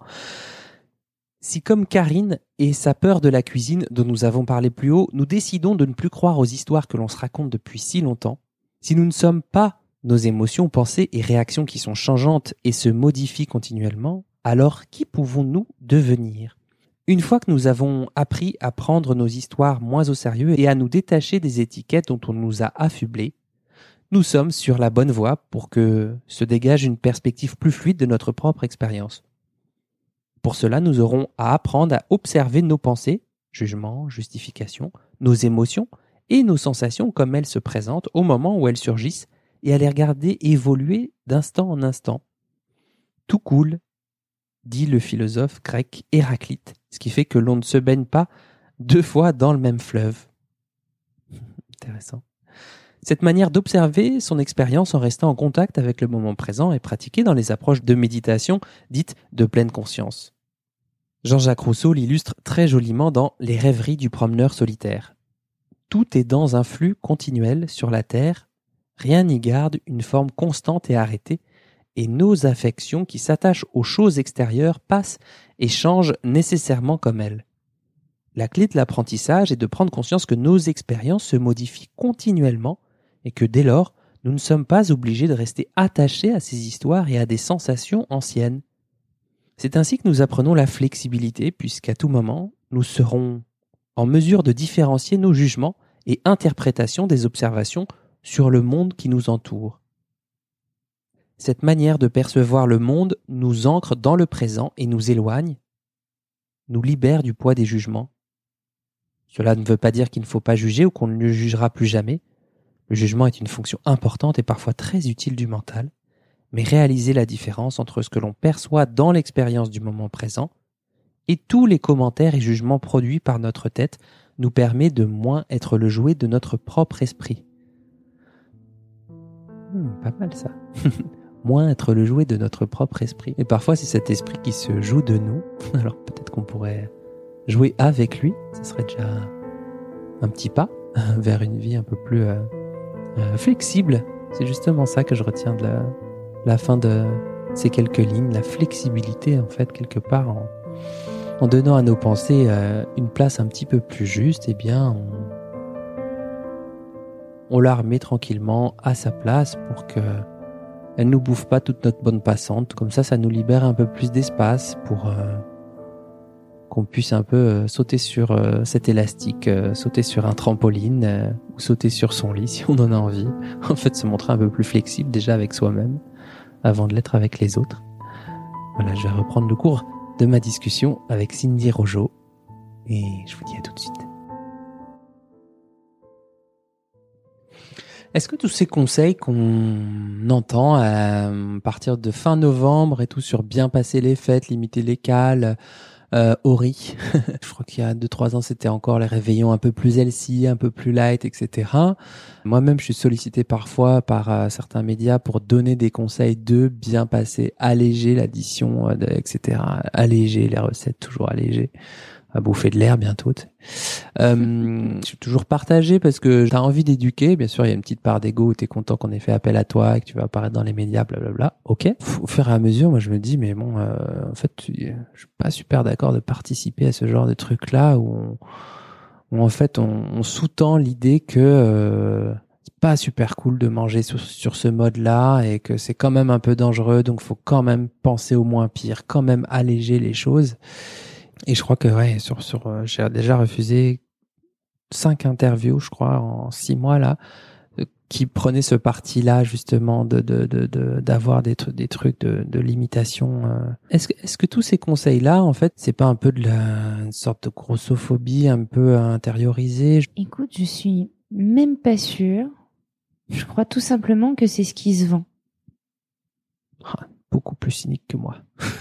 Si comme Karine et sa peur de la cuisine dont nous avons parlé plus haut, nous décidons de ne plus croire aux histoires que l'on se raconte depuis si longtemps, si nous ne sommes pas nos émotions, pensées et réactions qui sont changeantes et se modifient continuellement, alors qui pouvons-nous devenir? Une fois que nous avons appris à prendre nos histoires moins au sérieux et à nous détacher des étiquettes dont on nous a affublés, nous sommes sur la bonne voie pour que se dégage une perspective plus fluide de notre propre expérience. Pour cela, nous aurons à apprendre à observer nos pensées, jugements, justifications, nos émotions et nos sensations comme elles se présentent au moment où elles surgissent et à les regarder évoluer d'instant en instant. Tout coule, dit le philosophe grec Héraclite, ce qui fait que l'on ne se baigne pas deux fois dans le même fleuve. Intéressant. Cette manière d'observer son expérience en restant en contact avec le moment présent est pratiquée dans les approches de méditation dites de pleine conscience. Jean-Jacques Rousseau l'illustre très joliment dans Les rêveries du promeneur solitaire. Tout est dans un flux continuel sur la terre, rien n'y garde une forme constante et arrêtée, et nos affections qui s'attachent aux choses extérieures passent et changent nécessairement comme elles. La clé de l'apprentissage est de prendre conscience que nos expériences se modifient continuellement et que dès lors, nous ne sommes pas obligés de rester attachés à ces histoires et à des sensations anciennes. C'est ainsi que nous apprenons la flexibilité, puisqu'à tout moment, nous serons en mesure de différencier nos jugements et interprétations des observations sur le monde qui nous entoure. Cette manière de percevoir le monde nous ancre dans le présent et nous éloigne, nous libère du poids des jugements. Cela ne veut pas dire qu'il ne faut pas juger ou qu'on ne le jugera plus jamais, le jugement est une fonction importante et parfois très utile du mental, mais réaliser la différence entre ce que l'on perçoit dans l'expérience du moment présent et tous les commentaires et jugements produits par notre tête nous permet de moins être le jouet de notre propre esprit. Hmm, pas mal ça. moins être le jouet de notre propre esprit. Et parfois c'est cet esprit qui se joue de nous. Alors peut-être qu'on pourrait jouer avec lui. Ce serait déjà un petit pas vers une vie un peu plus euh, euh, flexible. C'est justement ça que je retiens de la, fin de ces quelques lignes, la flexibilité en fait quelque part en, donnant à nos pensées euh, une place un petit peu plus juste, eh bien la remet tranquillement à sa place pour que elle nous bouffe pas toute notre bonne passante. Comme ça, ça nous libère un peu plus d'espace pour euh, qu'on puisse un peu euh, sauter sur euh, cet élastique, sauter sur un trampoline ou sauter sur son lit si on en a envie. En fait, se montrer un peu plus flexible déjà avec soi-même avant de l'être avec les autres. Voilà, je vais reprendre le cours de ma discussion avec Cindy Rojo et je vous dis à tout de suite. Est-ce que tous ces conseils qu'on entend à partir de fin novembre et tout sur bien passer les fêtes, limiter les cales, euh, Ori. je crois qu'il y a deux trois ans, c'était encore les réveillons un peu plus LC, un peu plus light, etc. Moi-même, je suis sollicité parfois par euh, certains médias pour donner des conseils de bien passer, alléger l'addition, euh, etc. Alléger les recettes, toujours alléger à bouffer de l'air bientôt. Euh, je suis toujours partagé parce que tu as envie d'éduquer. Bien sûr, il y a une petite part d'ego où tu es content qu'on ait fait appel à toi et que tu vas apparaître dans les médias, blablabla. Ok. Au fur et à mesure, moi, je me dis, mais bon, euh, en fait, je suis pas super d'accord de participer à ce genre de truc-là où, où, en fait, on, on sous-tend l'idée que euh, c'est pas super cool de manger sur, sur ce mode-là et que c'est quand même un peu dangereux, donc faut quand même penser au moins pire, quand même alléger les choses. Et je crois que ouais, sur sur euh, j'ai déjà refusé cinq interviews, je crois, en six mois là, euh, qui prenaient ce parti-là justement de de de d'avoir des trucs des trucs de, de limitation. Euh. Est-ce que est-ce que tous ces conseils-là, en fait, c'est pas un peu de la une sorte de grossophobie un peu intériorisée? Écoute, je suis même pas sûre. Je crois tout simplement que c'est ce qui se vend. Ah, beaucoup plus cynique que moi.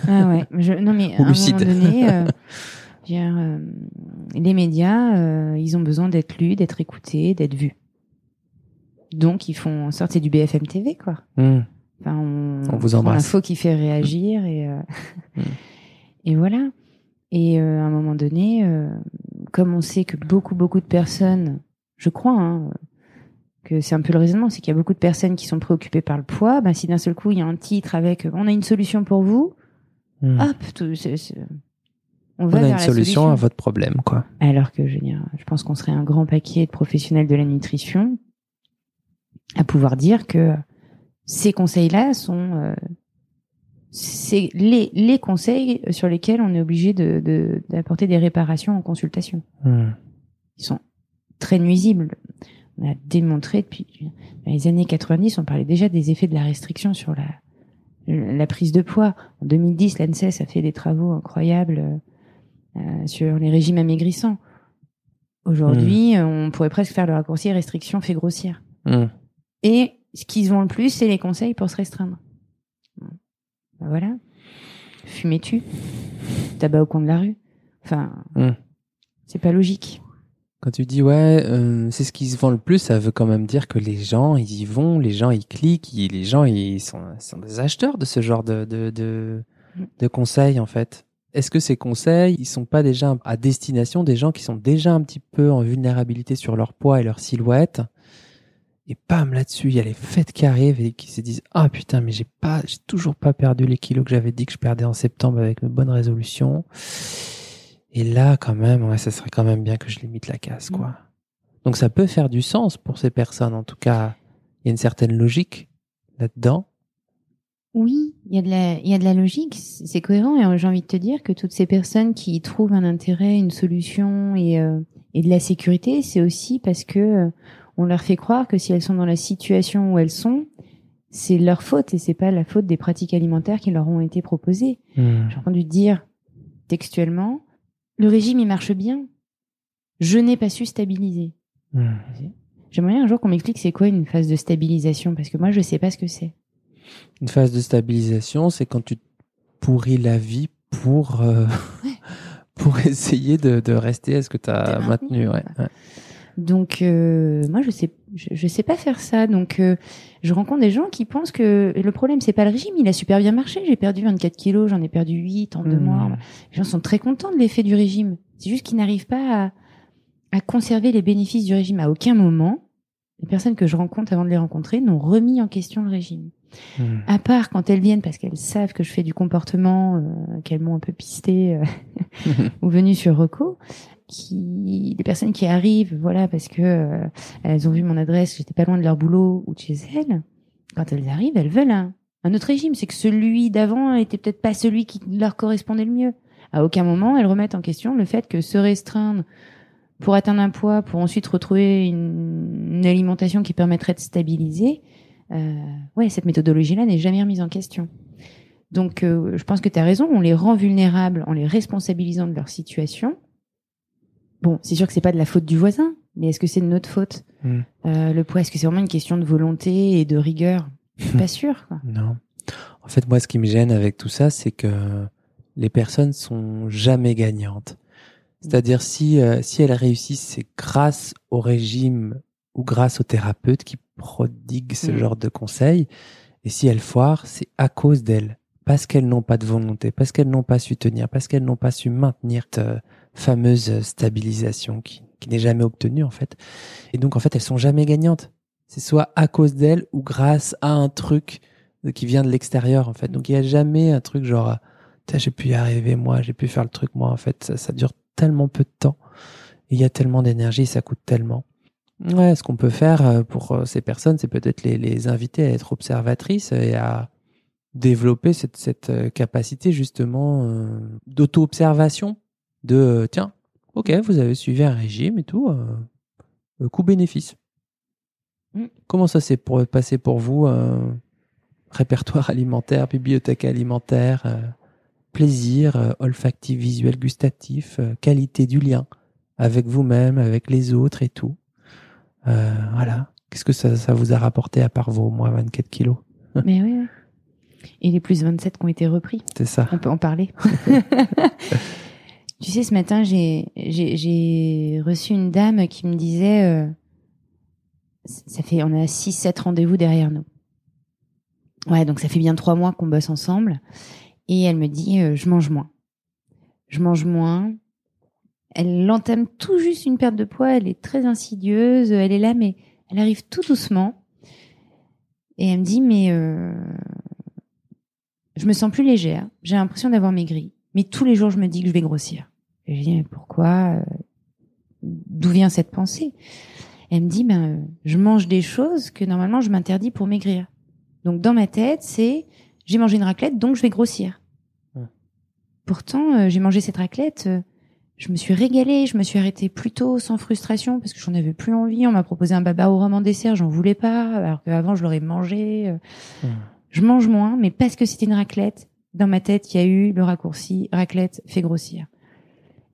Ah ouais. Je, non mais à un moment donné, euh, Dire, euh, les médias, euh, ils ont besoin d'être lus, d'être écoutés, d'être vus. Donc ils font c'est du BFM TV quoi. Hmm. Enfin, on, On vous embrasse. L'info qui fait réagir et euh, Mm. et voilà. Et à un moment donné, comme on sait que beaucoup beaucoup de personnes, je crois, hein, que c'est un peu le raisonnement, c'est qu'il y a beaucoup de personnes qui sont préoccupées par le poids. Ben, si d'un seul coup il y a un titre avec euh, "On a une solution pour vous", Hmm. hop, tout- c'est- c'est- on On va a vers une la solution à votre problème, quoi. alors que je veux dire, je pense qu'on serait un grand paquet de professionnels de la nutrition à pouvoir dire que ces conseils-là sont euh, c'est les, les conseils sur lesquels on est obligé de- de- d'apporter des réparations en consultation. Hmm. Ils sont très nuisibles. On a démontré depuis dans les années 90, on parlait déjà des effets de la restriction sur la, la prise de poids. En 2010, l'ANSES a fait des travaux incroyables euh, sur les régimes amaigrissants. Aujourd'hui, euh, on pourrait presque faire le raccourci restriction fait grossir. Hmm. Et ce qu'ils ont le plus, c'est les conseils pour se restreindre. Ben voilà. Fumez-tu Tabac au coin de la rue Enfin, Hmm. c'est pas logique. Quand tu dis ouais, euh, c'est ce qui se vend le plus, ça veut quand même dire que les gens ils y vont, les gens ils cliquent, ils- les gens ils sont, sont des acheteurs de ce genre de de, de, Mm. de conseils en fait. Est-ce que ces conseils ils sont pas déjà à destination des gens qui sont déjà un petit peu en vulnérabilité sur leur poids et leur silhouette? Et bam là-dessus il y a les fêtes qui arrivent et qui se disent ah putain mais j'ai pas j'ai toujours pas perdu les kilos que j'avais dit que je perdais en septembre avec mes bonnes résolutions. Et là, quand même, ouais, ça serait quand même bien que je limite la casse, quoi. Mm. Donc ça peut faire du sens pour ces personnes. En tout cas, il y a une certaine logique là-dedans. Oui, il y a de la, il y a de la logique, c'est cohérent et j'ai envie de te dire que toutes ces personnes qui trouvent un intérêt, une solution et, euh, et de la sécurité, c'est aussi parce que euh, on leur fait croire que si elles sont dans la situation où elles sont, c'est leur faute et c'est pas la faute des pratiques alimentaires qui leur ont été proposées. J'ai entendu dire textuellement, le régime il marche bien, je n'ai pas su stabiliser. Hmm. J'aimerais bien un jour qu'on m'explique c'est quoi une phase de stabilisation parce que moi je sais pas ce que c'est. Une phase de stabilisation, c'est quand tu pourris la vie pour, euh, pour essayer de, de rester à ce que tu as maintenu. ouais. Donc euh, moi je sais je, je sais pas faire ça. Donc euh, je rencontre des gens qui pensent que le problème c'est pas le régime, il a super bien marché. J'ai perdu 24 kilos, j'en ai perdu 8 en deux Hmm. mois. Les gens sont très contents de l'effet du régime. C'est juste qu'ils n'arrivent pas à, à conserver les bénéfices du régime. À aucun moment, les personnes que je rencontre avant de les rencontrer n'ont remis en question le régime. Hmm. À part quand elles viennent parce qu'elles savent que je fais du comportement, euh, qu'elles m'ont un peu pisté euh, ou venu sur Reco, qui des personnes qui arrivent, voilà, parce que euh, elles ont vu mon adresse, j'étais pas loin de leur boulot ou de chez elles. Quand elles arrivent, elles veulent un, un autre régime. C'est que celui d'avant était peut-être pas celui qui leur correspondait le mieux. À aucun moment, elles remettent en question le fait que se restreindre pour atteindre un poids, pour ensuite retrouver une, une alimentation qui permettrait de stabiliser, euh, ouais, cette méthodologie-là n'est jamais remise en question. Donc, euh, je pense que tu as raison, on les rend vulnérables en les responsabilisant de leur situation. Bon, c'est sûr que c'est pas de la faute du voisin, mais est-ce que c'est de notre faute Mm. Euh, Le poids, est-ce que c'est vraiment une question de volonté et de rigueur? Je suis pas sûre. quoi. Non. En fait, moi, ce qui me gêne avec tout ça, c'est que les personnes sont jamais gagnantes. C'est-à-dire si euh, si elles réussissent, c'est grâce au régime ou grâce au thérapeute qui prodigue ce Mm. genre de conseils. Et si elles foirent, c'est à cause d'elles, parce qu'elles n'ont pas de volonté, parce qu'elles n'ont pas su tenir, parce qu'elles n'ont pas su maintenir cette euh, fameuse stabilisation qui, qui n'est jamais obtenue en fait. Et donc en fait, elles sont jamais gagnantes. C'est soit à cause d'elles ou grâce à un truc qui vient de l'extérieur en fait. Donc il y a jamais un truc genre j'ai pu y arriver moi, j'ai pu faire le truc moi en fait. Ça, ça dure tellement peu de temps. Il y a tellement d'énergie, ça coûte tellement. Ouais, ce qu'on peut faire euh, pour euh, ces personnes, c'est peut-être les, les inviter à être observatrices et à développer cette, cette euh, capacité justement d'auto-observation de euh, tiens, ok, vous avez suivi un régime et tout, euh, euh, coût-bénéfice. Mm. Comment ça s'est passé pour vous Répertoire alimentaire, bibliothèque alimentaire, plaisir, olfactif, visuel, gustatif, qualité du lien avec vous-même, avec les autres et tout. Voilà. Qu'est-ce que ça, ça vous a rapporté à part vos moins 24 kilos? Mais oui, oui. Et les plus 27 qui ont été repris. C'est ça. On peut en parler. Tu sais, ce matin, j'ai reçu une dame qui me disait, euh, ça fait, on a six, sept rendez-vous derrière nous. Ouais, donc ça fait bien trois mois qu'on bosse ensemble. Et elle me dit, euh, je mange moins. Je mange moins. Elle entame tout juste une perte de poids. Elle est très insidieuse. Elle est là, mais elle arrive tout doucement. Et elle me dit, mais euh, je me sens plus légère. J'ai l'impression d'avoir maigri. Mais tous les jours, je me dis que je vais grossir. Et je dis, mais pourquoi euh, D'où vient cette pensée? Elle me dit, ben, je mange des choses que normalement je m'interdis pour maigrir. Donc dans ma tête, c'est j'ai mangé une raclette, donc je vais grossir. Pourtant, euh, j'ai mangé cette raclette, euh, je me suis régalée, je me suis arrêtée plus tôt, sans frustration, parce que j'en avais plus envie. On m'a proposé un baba au rhum en dessert, j'en voulais pas, alors qu'avant je l'aurais mangé. Euh. Je mange moins, mais parce que c'était une raclette, dans ma tête, il y a eu le raccourci raclette fait grossir.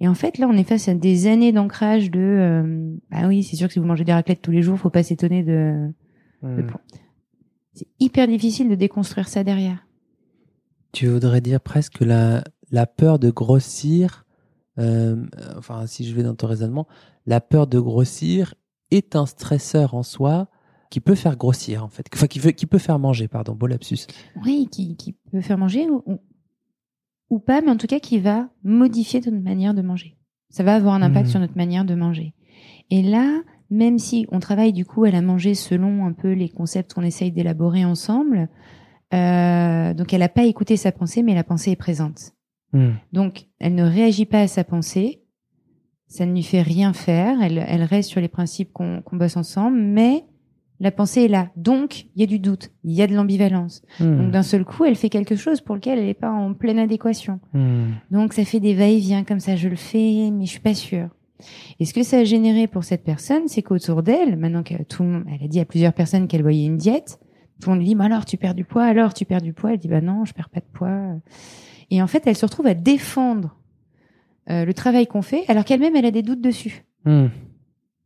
Et en fait, là, on est face à des années d'ancrage de ah oui, c'est sûr que si vous mangez des raclettes tous les jours, faut pas s'étonner de, de c'est hyper difficile de déconstruire ça derrière. Tu voudrais dire presque que la, la peur de grossir, euh, enfin si je vais dans ton raisonnement, la peur de grossir est un stresseur en soi qui peut faire grossir en fait, enfin qui, veut, qui peut faire manger, pardon, beau lapsus. Oui, qui, qui peut faire manger ou, ou, pas, mais en tout cas qui va modifier notre manière de manger. Ça va avoir un impact mmh. sur notre manière de manger. Et là, même si on travaille du coup à la manger selon un peu les concepts qu'on essaye d'élaborer ensemble, euh, donc elle n'a pas écouté sa pensée, mais la pensée est présente. Hmm. Donc elle ne réagit pas à sa pensée, ça ne lui fait rien faire, elle, elle reste sur les principes qu'on bosse ensemble, mais la pensée est là. Donc il y a du doute, il y a de l'ambivalence. Hmm. Donc d'un seul coup, elle fait quelque chose pour lequel elle n'est pas en pleine adéquation. Hmm. Donc ça fait des va-et-vient comme ça, je le fais, mais je suis pas sûre. Et ce que ça a généré pour cette personne, c'est qu'autour d'elle, maintenant que tout le monde, elle a dit à plusieurs personnes qu'elle voyait une diète, tout le monde lui dit, bah alors tu perds du poids, alors tu perds du poids? Elle dit, bah non, je perds pas de poids. Et en fait, elle se retrouve à défendre euh, le travail qu'on fait, alors qu'elle-même, elle a des doutes dessus. Hmm.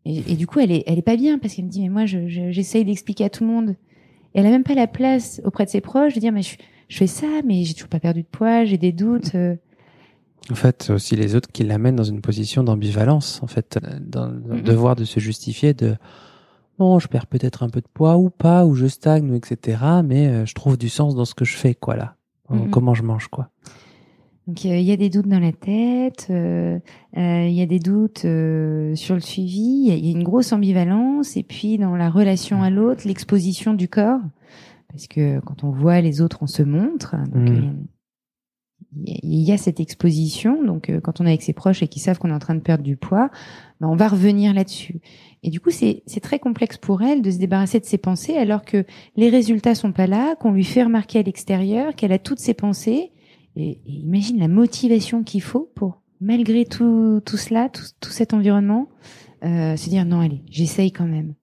Et, du coup, elle est, elle est pas bien parce qu'elle me dit, mais moi, j'essaye d'expliquer à tout le monde. Et elle a même pas la place auprès de ses proches de dire, mais je, je fais ça, mais j'ai toujours pas perdu de poids, j'ai des doutes. Euh. En fait, c'est aussi les autres qui l'amènent dans une position d'ambivalence, en fait, dans, le devoir de se justifier de bon, je perds peut-être un peu de poids ou pas, ou je stagne, etc. Mais euh, je trouve du sens dans ce que je fais, quoi, là. Comment je mange, quoi. Donc il y a des doutes dans la tête, euh, euh, il y a des doutes sur le suivi, il y, a une grosse ambivalence, et puis dans la relation à l'autre, l'exposition du corps, parce que quand on voit les autres, on se montre. Donc, mmh il y a cette exposition. Donc, euh, quand on est avec ses proches et qu'ils savent qu'on est en train de perdre du poids, ben, on va revenir là-dessus. Et du coup, c'est très complexe pour elle de se débarrasser de ses pensées alors que les résultats sont pas là, qu'on lui fait remarquer à l'extérieur, qu'elle a toutes ses pensées. Et, imagine la motivation qu'il faut pour, malgré tout, tout cela, tout, tout cet environnement, euh, se dire non, allez, j'essaye quand même.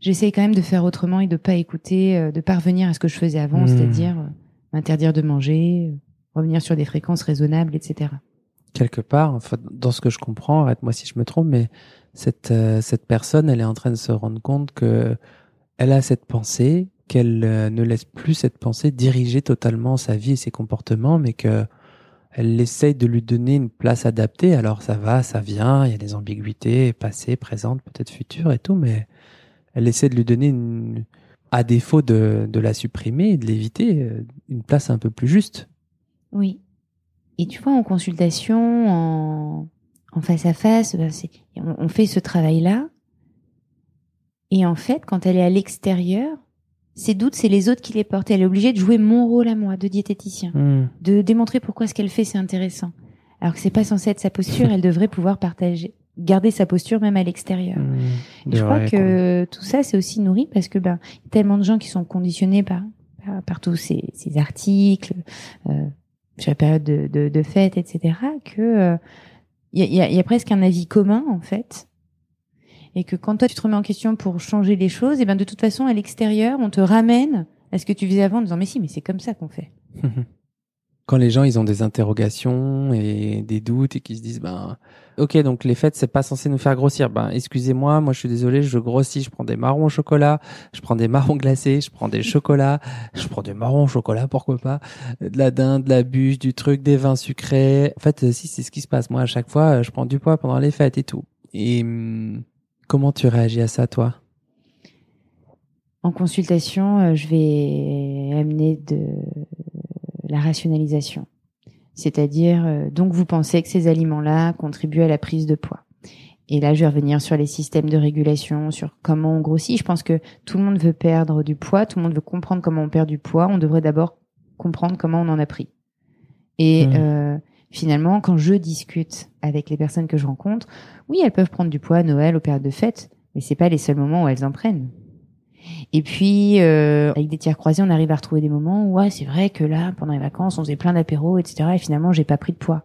J'essaye quand même de faire autrement et de pas écouter, euh, de parvenir à ce que je faisais avant, mmh. c'est-à-dire euh, m'interdire de manger, revenir sur des fréquences raisonnables, etc. Quelque part, enfin, dans ce que je comprends, arrête-moi si je me trompe, mais cette, euh, cette personne, elle est en train de se rendre compte que elle a cette pensée, qu'elle euh, ne laisse plus cette pensée diriger totalement sa vie et ses comportements, mais que elle essaye de lui donner une place adaptée. Alors ça va, ça vient, il y a des ambiguïtés, passées, présentes, peut-être futures et tout, mais elle essaie de lui donner une, à défaut de, la supprimer et de l'éviter, euh, une place un peu plus juste. Oui. Et tu vois, en consultation, en, face à face, ben, on, fait ce travail-là. Et en fait, quand elle est à l'extérieur, ses doutes, c'est les autres qui les portent. Elle est obligée de jouer mon rôle à moi, de diététicien, hmm. de démontrer pourquoi ce qu'elle fait, c'est intéressant. Alors que c'est pas censé être sa posture, elle devrait pouvoir partager, garder sa posture même à l'extérieur. Hmm. je crois que tout ça, c'est aussi nourri parce que ben, y a tellement de gens qui sont conditionnés par, par, tous ces, ces articles, euh, sur la période de, de, de fête, etc., que il euh, y, a, y, a, presque un avis commun en fait, et que quand toi tu te remets en question pour changer les choses, et ben de toute façon à l'extérieur on te ramène à ce que tu faisais avant en disant mais si mais c'est comme ça qu'on fait. quand les gens ils ont des interrogations et des doutes et qu'ils se disent ben ok donc les fêtes c'est pas censé nous faire grossir. Ben excusez-moi moi je suis désolé je grossis je prends des marrons au chocolat je prends des marrons glacés je prends des chocolats je prends des marrons au chocolat pourquoi pas de la dinde de la bûche du truc des vins sucrés. En fait si c'est ce qui se passe. Moi à chaque fois je prends du poids pendant les fêtes et tout. Et hum, comment tu réagis à ça toi en consultation, euh, je vais amener de la rationalisation. C'est-à-dire, euh, donc vous pensez que ces aliments-là contribuent à la prise de poids. Et là, je vais revenir sur les systèmes de régulation, sur comment on grossit. Je pense que tout le monde veut perdre du poids, tout le monde veut comprendre comment on perd du poids. On devrait d'abord comprendre comment on en a pris. Et mmh. euh, finalement, quand je discute avec les personnes que je rencontre, oui, elles peuvent prendre du poids à Noël, aux périodes de fête, mais c'est pas les seuls moments où elles en prennent. Et puis, euh, avec des tiers croisés, on arrive à retrouver des moments où, ouais, c'est vrai que là, pendant les vacances, on faisait plein d'apéros, etc. Et finalement, j'ai pas pris de poids.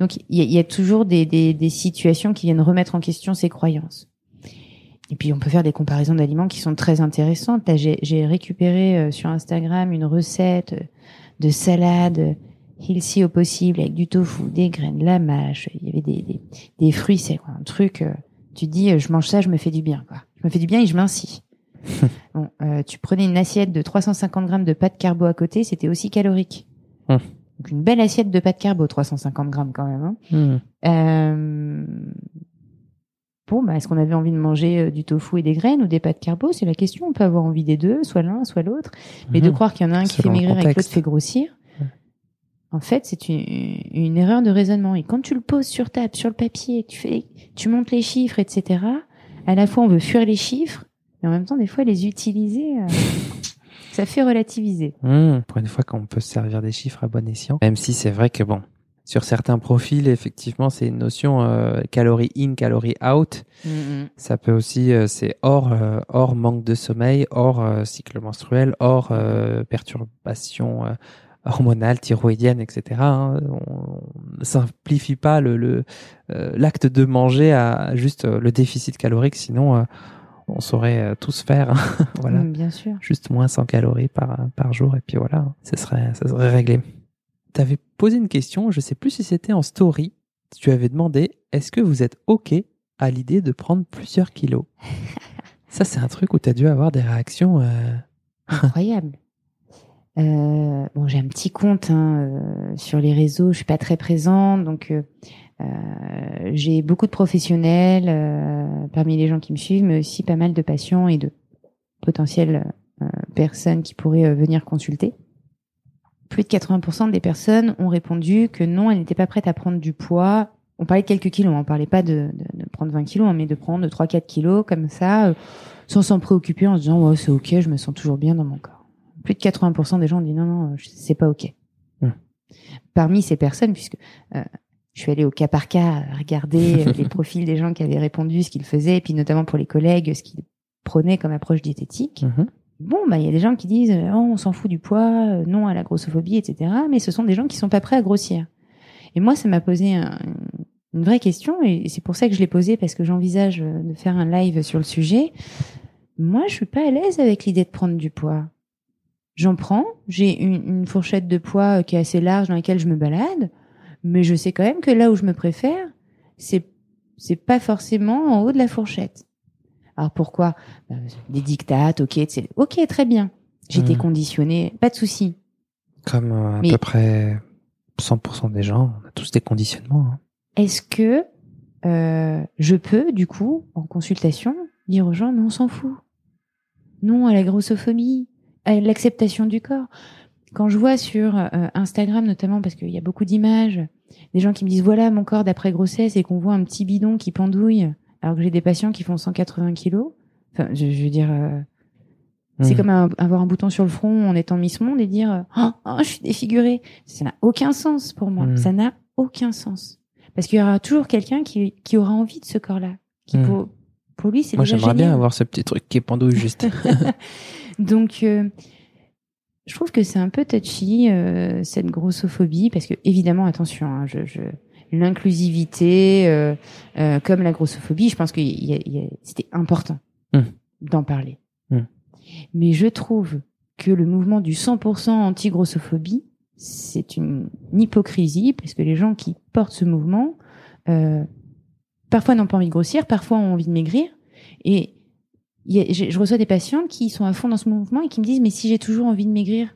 Donc, il y, a toujours des, des, des, situations qui viennent remettre en question ces croyances. Et puis, on peut faire des comparaisons d'aliments qui sont très intéressantes. J'ai récupéré euh, sur Instagram une recette de salade healthy au possible avec du tofu, des graines, de la mâche. Il y avait des, des, des fruits, c'est quoi, un truc. Euh, tu dis, je mange ça, je me fais du bien, quoi. Je me fais du bien et je mincis. bon, euh, tu prenais une assiette de 350 grammes de pâte carbo à côté, c'était aussi calorique. Hum. Donc une belle assiette de pâte carbo, 350 grammes quand même. Hein. Hum. Euh... Bon, bah, est-ce qu'on avait envie de manger euh, du tofu et des graines ou des pâtes carbo? C'est la question. On peut avoir envie des deux, soit l'un, soit l'autre. Mais de hum. croire qu'il y en a un qui fait maigrir et l'autre fait grossir, en fait, c'est une, une, erreur de raisonnement. Et quand tu le poses sur table, sur le papier, tu fais, tu montes les chiffres, etc. À la fois, on veut fuir les chiffres et en même temps, des fois, les utiliser, euh, ça fait relativiser. Mmh, pour une fois qu'on peut se servir des chiffres à bon escient. Même si c'est vrai que bon, sur certains profils, effectivement, c'est une notion euh, calorie in, calorie out. Mmh, mmh. Ça peut aussi, euh, c'est hors, euh, hors manque de sommeil, hors cycle menstruel, hors perturbation hormonale, thyroïdienne, etc. Hein. On ne simplifie pas le l'acte de manger à juste le déficit calorique, sinon on saurait euh, tous faire. Hein. voilà. Mm, bien sûr. Juste moins 100 calories par, par jour et puis voilà, ça serait, ça serait réglé. Tu avais posé une question, je sais plus si c'était en story. Tu avais demandé est-ce que vous êtes OK à l'idée de prendre plusieurs kilos? Ça, c'est un truc où tu as dû avoir des réactions euh... incroyables. Euh, bon, j'ai un petit compte hein, euh, sur les réseaux, je suis pas très présente, donc euh, euh, j'ai beaucoup de professionnels euh, parmi les gens qui me suivent, mais aussi pas mal de patients et de potentielles euh, personnes qui pourraient venir consulter. Plus de 80% des personnes ont répondu que non, elles n'étaient pas prêtes à prendre du poids. On parlait de quelques kilos, on parlait pas de, de, prendre 20 kilos, hein, mais de prendre 3-4 kilos comme ça, sans s'en préoccuper, en se disant ouais, c'est ok, je me sens toujours bien dans mon corps. Plus de 80% des gens ont dit non, non, c'est pas ok. Mmh. Parmi ces personnes, puisque je suis allée au cas par cas regarder euh, les profils des gens qui avaient répondu, ce qu'ils faisaient, et puis notamment pour les collègues, ce qu'ils prenaient comme approche diététique. Mhm. Bon, bah il y a des gens qui disent oh, on s'en fout du poids, euh, non à la grossophobie, etc. Mais ce sont des gens qui sont pas prêts à grossir. Et moi, ça m'a posé une vraie question, et c'est pour ça que je l'ai posée parce que j'envisage euh, de faire un live sur le sujet. Moi, je suis pas à l'aise avec l'idée de prendre du poids. J'en prends, j'ai une, une fourchette de poids qui est assez large dans laquelle je me balade mais je sais quand même que là où je me préfère, c'est c'est pas forcément en haut de la fourchette. Alors pourquoi? Bah, Des dictates, ok, ok, très bien. J'étais mmh. conditionnée, pas de souci. Comme euh, à peu près 100% des gens, on a tous des conditionnements. Hein. Est-ce que euh, je peux, du coup, en consultation, dire aux gens, mais on s'en fout. Non à la grossophobie, l'acceptation du corps. Quand je vois sur euh, Instagram notamment, parce qu'il y a beaucoup d'images, des gens qui me disent voilà mon corps d'après grossesse et qu'on voit un petit bidon qui pendouille, alors que j'ai des patients qui font 180 kilos. Enfin, je, veux dire, euh, c'est hmm. comme avoir un bouton sur le front en étant Miss Monde et dire oh, oh je suis défigurée. Ça n'a aucun sens pour moi. Hmm. Ça n'a aucun sens parce qu'il y aura toujours quelqu'un qui, qui aura envie de ce corps-là. Qui hmm. pour, pour lui c'est Moi j'aimerais bien avoir ce petit truc qui pendouille juste. Donc euh, je trouve que c'est un peu touchy euh, cette grossophobie parce que évidemment attention, hein, je, je l'inclusivité euh, euh, comme la grossophobie, je pense que c'était important mmh. d'en parler. Mmh. Mais je trouve que le mouvement du 100% anti-grossophobie c'est une hypocrisie parce que les gens qui portent ce mouvement euh, parfois n'ont pas envie de grossir, parfois ont envie de maigrir. Et je reçois des patientes qui sont à fond dans ce mouvement et qui me disent mais si j'ai toujours envie de maigrir,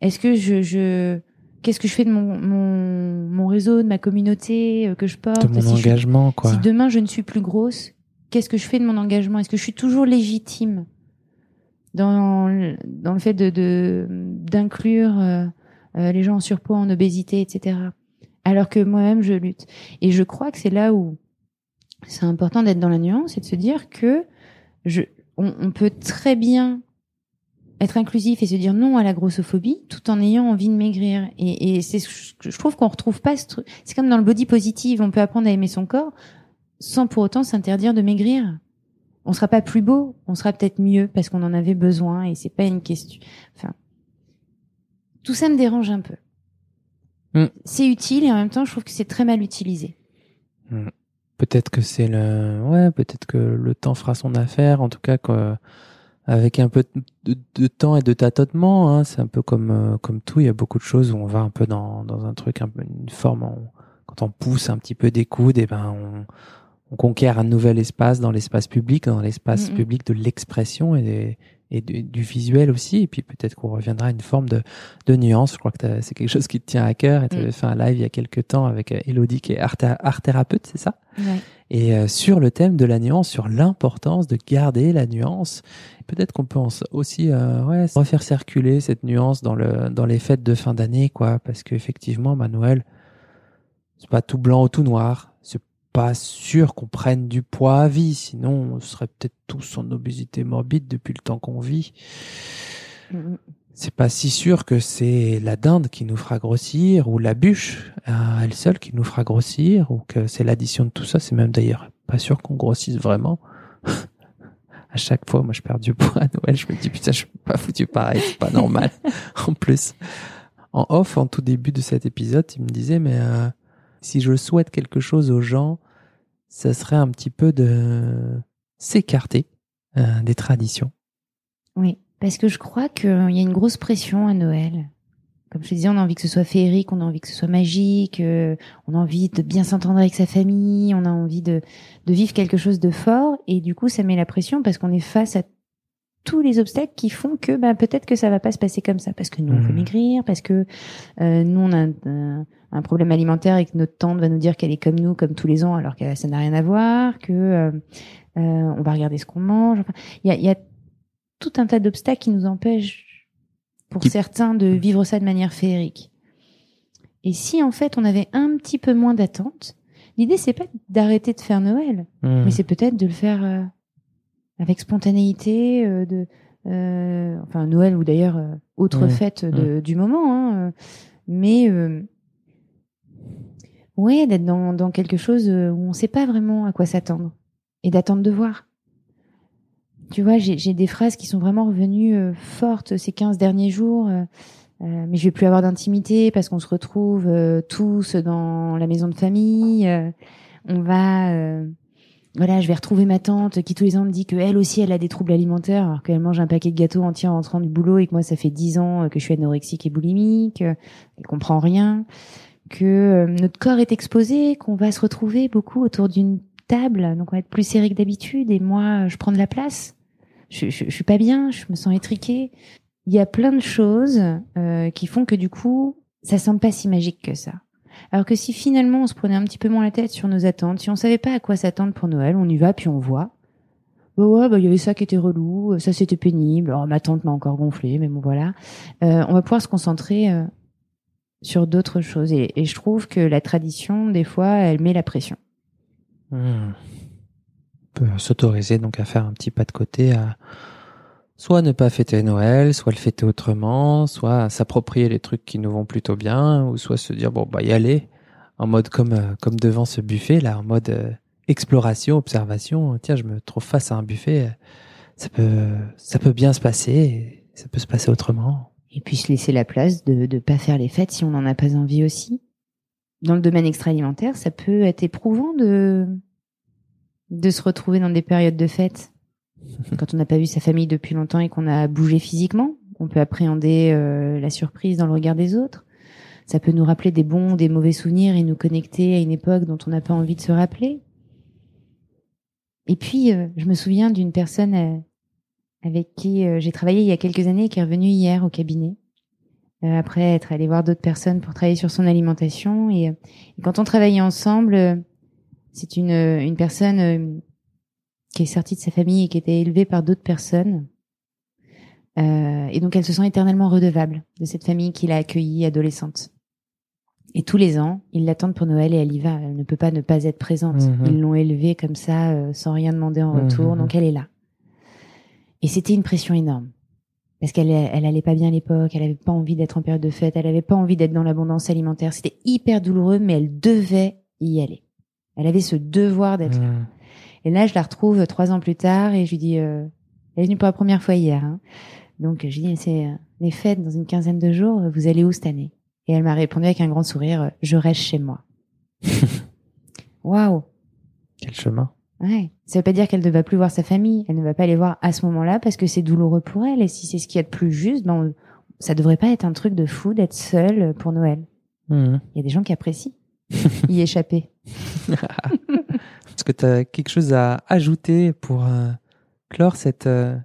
est-ce que je, je qu'est-ce que je fais de mon, mon, mon réseau, de ma communauté euh, que je porte? De mon engagement, quoi. Si demain je ne suis plus grosse, qu'est-ce que je fais de mon engagement? Est-ce que je suis toujours légitime dans, dans le fait de d'inclure euh, euh, les gens en surpoids, en obésité, etc. Alors que moi-même, je lutte. Et je crois que c'est là où c'est important d'être dans la nuance et de se dire que je, on, on peut très bien être inclusif et se dire non à la grossophobie tout en ayant envie de maigrir. Et, et c'est, je trouve qu'on retrouve pas ce truc. C'est comme dans le body positive, on peut apprendre à aimer son corps sans pour autant s'interdire de maigrir. On sera pas plus beau, on sera peut-être mieux parce qu'on en avait besoin et c'est pas une question. Enfin, tout ça me dérange un peu. Mm. C'est utile et en même temps, je trouve que c'est très mal utilisé. Mm. Peut-être que c'est le, ouais, peut-être que le temps fera son affaire. En tout cas, que avec un peu de, temps et de tâtonnement. Hein. C'est un peu comme euh, comme tout. Il y a beaucoup de choses où on va un peu dans, dans un truc, un peu une forme. quand on pousse un petit peu des coudes, et ben on, on conquiert un nouvel espace dans l'espace public, dans l'espace public de l'expression et, et du visuel aussi. Et puis peut-être qu'on reviendra à une forme de, de nuance. Je crois que c'est quelque chose qui te tient à cœur. Et tu avais mm. fait un live il y a quelques temps avec euh, Elodie qui est art, art thérapeute, c'est ça? Ouais. Et euh, sur le thème de la nuance, sur l'importance de garder la nuance. Peut-être qu'on peut aussi euh, ouais, refaire circuler cette nuance dans le dans les fêtes de fin d'année, quoi. Parce qu'effectivement, Manuel, c'est pas tout blanc ou tout noir pas sûr qu'on prenne du poids à vie, sinon on serait peut-être tous en obésité morbide depuis le temps qu'on vit. C'est pas si sûr que c'est la dinde qui nous fera grossir ou la bûche à elle seule qui nous fera grossir ou que c'est l'addition de tout ça. C'est même d'ailleurs pas sûr qu'on grossisse vraiment. à chaque fois, moi, je perds du poids à Noël. Je me dis, putain, je suis pas foutu pareil. C'est pas normal. en plus, en off, en tout début de cet épisode, il me disait, mais euh, si je souhaite quelque chose aux gens, ça serait un petit peu de s'écarter euh, des traditions. Oui, parce que je crois qu'il y a une grosse pression à Noël. Comme je te disais, on a envie que ce soit féerique, on a envie que ce soit magique, euh, on a envie de bien s'entendre avec sa famille, on a envie de vivre quelque chose de fort, et du coup, ça met la pression parce qu'on est face à tous les obstacles qui font que ben, peut-être que ça va pas se passer comme ça parce que nous on veut mmh. maigrir parce que euh, nous on a un, un, problème alimentaire et que notre tante va nous dire qu'elle est comme nous comme tous les ans alors que ça n'a rien à voir que euh, euh, on va regarder ce qu'on mange enfin il y a, y a, tout un tas d'obstacles qui nous empêchent pour certains de vivre ça de manière féerique et si en fait on avait un petit peu moins d'attente l'idée c'est pas d'arrêter de faire Noël mmh. mais c'est peut-être de le faire avec spontanéité, euh, de, euh, enfin Noël ou d'ailleurs euh, autre fête de, du moment, hein, mais ouais, d'être dans, dans quelque chose où on ne sait pas vraiment à quoi s'attendre et d'attendre de voir. Tu vois, j'ai des phrases qui sont vraiment revenues fortes ces 15 derniers jours. Euh, mais je vais plus avoir d'intimité parce qu'on se retrouve tous dans la maison de famille. on va voilà, je vais retrouver ma tante qui tous les ans me dit que elle aussi elle a des troubles alimentaires alors qu'elle mange un paquet de gâteaux entier en rentrant du boulot et que moi ça fait dix ans euh, que je suis anorexique et boulimique, euh, elle comprend rien, que euh, notre corps est exposé, qu'on va se retrouver beaucoup autour d'une table, donc on va être plus serré que d'habitude et moi je prends de la place. Je, je, suis pas bien, je me sens étriquée. Il y a plein de choses qui font que du coup ça semble pas si magique que ça. Alors que si finalement on se prenait un petit peu moins la tête sur nos attentes, si on savait pas à quoi s'attendre pour Noël, on y va puis on voit. Bah ouais, bah il y avait ça qui était relou, ça c'était pénible. Alors ma tante m'a encore gonflé, mais bon voilà. Euh, on va pouvoir se concentrer euh, sur d'autres choses et, je trouve que la tradition des fois elle met la pression. Hmm. On peut s'autoriser donc à faire un petit pas de côté à soit ne pas fêter Noël, soit le fêter autrement, soit s'approprier les trucs qui nous vont plutôt bien, ou soit se dire bon bah y aller en mode comme euh, comme devant ce buffet là, en mode euh, exploration, observation. Tiens, je me trouve face à un buffet, ça peut ça peut bien se passer, ça peut se passer autrement. Et puis se laisser la place de ne pas faire les fêtes si on n'en a pas envie aussi. Dans le domaine extra-alimentaire, ça peut être éprouvant de de se retrouver dans des périodes de fêtes quand on n'a pas vu sa famille depuis longtemps et qu'on a bougé physiquement, on peut appréhender euh, la surprise dans le regard des autres. ça peut nous rappeler des bons, des mauvais souvenirs et nous connecter à une époque dont on n'a pas envie de se rappeler. Et puis, euh, je me souviens d'une personne euh, avec qui euh, j'ai travaillé il y a quelques années qui est revenue hier au cabinet. après être allée voir d'autres personnes pour travailler sur son alimentation. Et, et quand on travaillait ensemble, c'est une, une personne qui est sortie de sa famille et qui était élevée par d'autres personnes. et donc, elle se sent éternellement redevable de cette famille qui l'a accueillie adolescente. Et tous les ans, ils l'attendent pour Noël et elle y va. Elle ne peut pas ne pas être présente. Mhm. Ils l'ont élevée comme ça, euh, sans rien demander en retour. Mhm. Donc elle est là. Et c'était une pression énorme. Parce qu'elle elle allait pas bien à l'époque, elle avait pas envie d'être en période de fête, elle avait pas envie d'être dans l'abondance alimentaire. C'était hyper douloureux, mais elle devait y aller. Elle avait ce devoir d'être là. Et là, je la retrouve trois ans plus tard et je lui dis, euh, elle est venue pour la première fois hier. hein. Donc je lui dis, c'est euh, les fêtes dans une quinzaine de jours, vous allez où cette année? Et elle m'a répondu avec un grand sourire, euh, je reste chez moi. Waouh Quel chemin. Ouais. Ça veut pas dire qu'elle ne va plus voir sa famille. Elle ne va pas les voir à ce moment-là parce que c'est douloureux pour elle. Et si c'est ce qu'il y a de plus juste, ben, on- ça devrait pas être un truc de fou d'être seule pour Noël. Mhm. Il y a des gens qui apprécient y échapper. Est-ce que tu as quelque chose à ajouter pour euh, clore cette euh,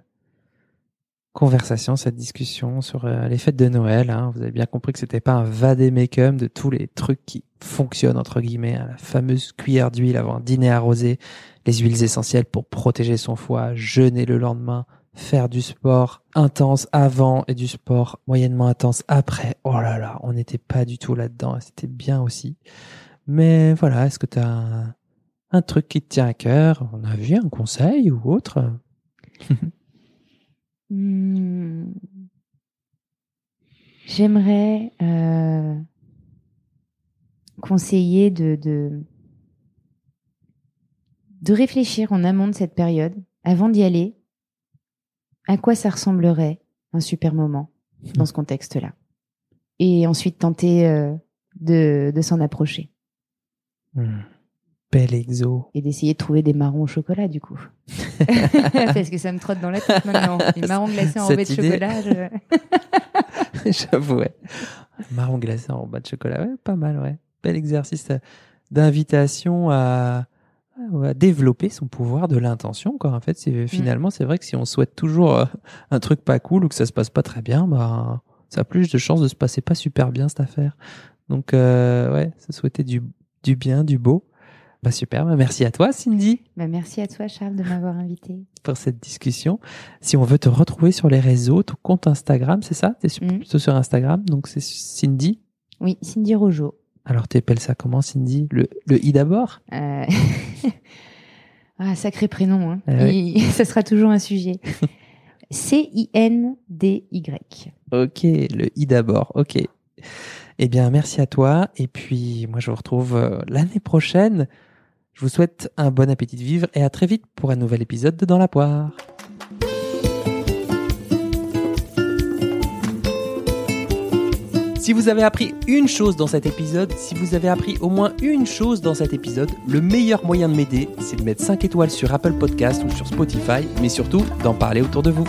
conversation, cette discussion sur euh, les fêtes de Noël hein? Vous avez bien compris que c'était pas un vadémécum de tous les trucs qui fonctionnent entre guillemets, hein, la fameuse cuillère d'huile avant un dîner arrosé, les huiles essentielles pour protéger son foie, jeûner le lendemain, faire du sport intense avant et du sport moyennement intense après. Oh là là, on n'était pas du tout là-dedans, c'était bien aussi. Mais voilà, est-ce que tu as un, truc qui te tient à cœur On a vu un conseil ou autre? Hmm. J'aimerais euh, conseiller de, de de réfléchir en amont de cette période, avant d'y aller, à quoi ça ressemblerait un super moment dans ce contexte-là, et ensuite tenter euh, de, de s'en approcher Hmm. Bel exo. et d'essayer de trouver des marrons au chocolat du coup, parce que ça me trotte dans la tête maintenant. Les marrons glacés enrobés de idée- chocolat. je- J'avoue, ouais. Marron glacé en bas de chocolat, ouais, pas mal, ouais. Bel exercice euh, d'invitation à, à développer son pouvoir de l'intention, quoi. En fait, c'est finalement, c'est vrai que si on souhaite toujours euh, un truc pas cool ou que ça se passe pas très bien, bah, ça a plus de chances de se passer pas super bien cette affaire. Donc, euh, ouais, se souhaiter du, du bien, du beau. Bah super, bah merci à toi Cindy Bah, merci à toi, Charles, de m'avoir invité. pour cette discussion. Si on veut te retrouver sur les réseaux, ton compte Instagram, c'est ça? T'es sur- Mhm. plutôt sur Instagram, donc c'est Cindy? Oui, Cindy Rojo. Alors t'appelles ça comment Cindy? Le, le i d'abord? Euh, ah, sacré prénom. Hein. Ah. Et ça sera toujours un sujet. C-I-N-D-Y. Ok, le i d'abord, ok. Eh bien merci à toi et puis moi je vous retrouve euh, l'année prochaine. Je vous souhaite un bon appétit de vivre et à très vite pour un nouvel épisode de Dans la poire. Si vous avez appris une chose dans cet épisode, si vous avez appris au moins une chose dans cet épisode, le meilleur moyen de m'aider, c'est de mettre 5 étoiles sur Apple Podcast ou sur Spotify, mais surtout d'en parler autour de vous.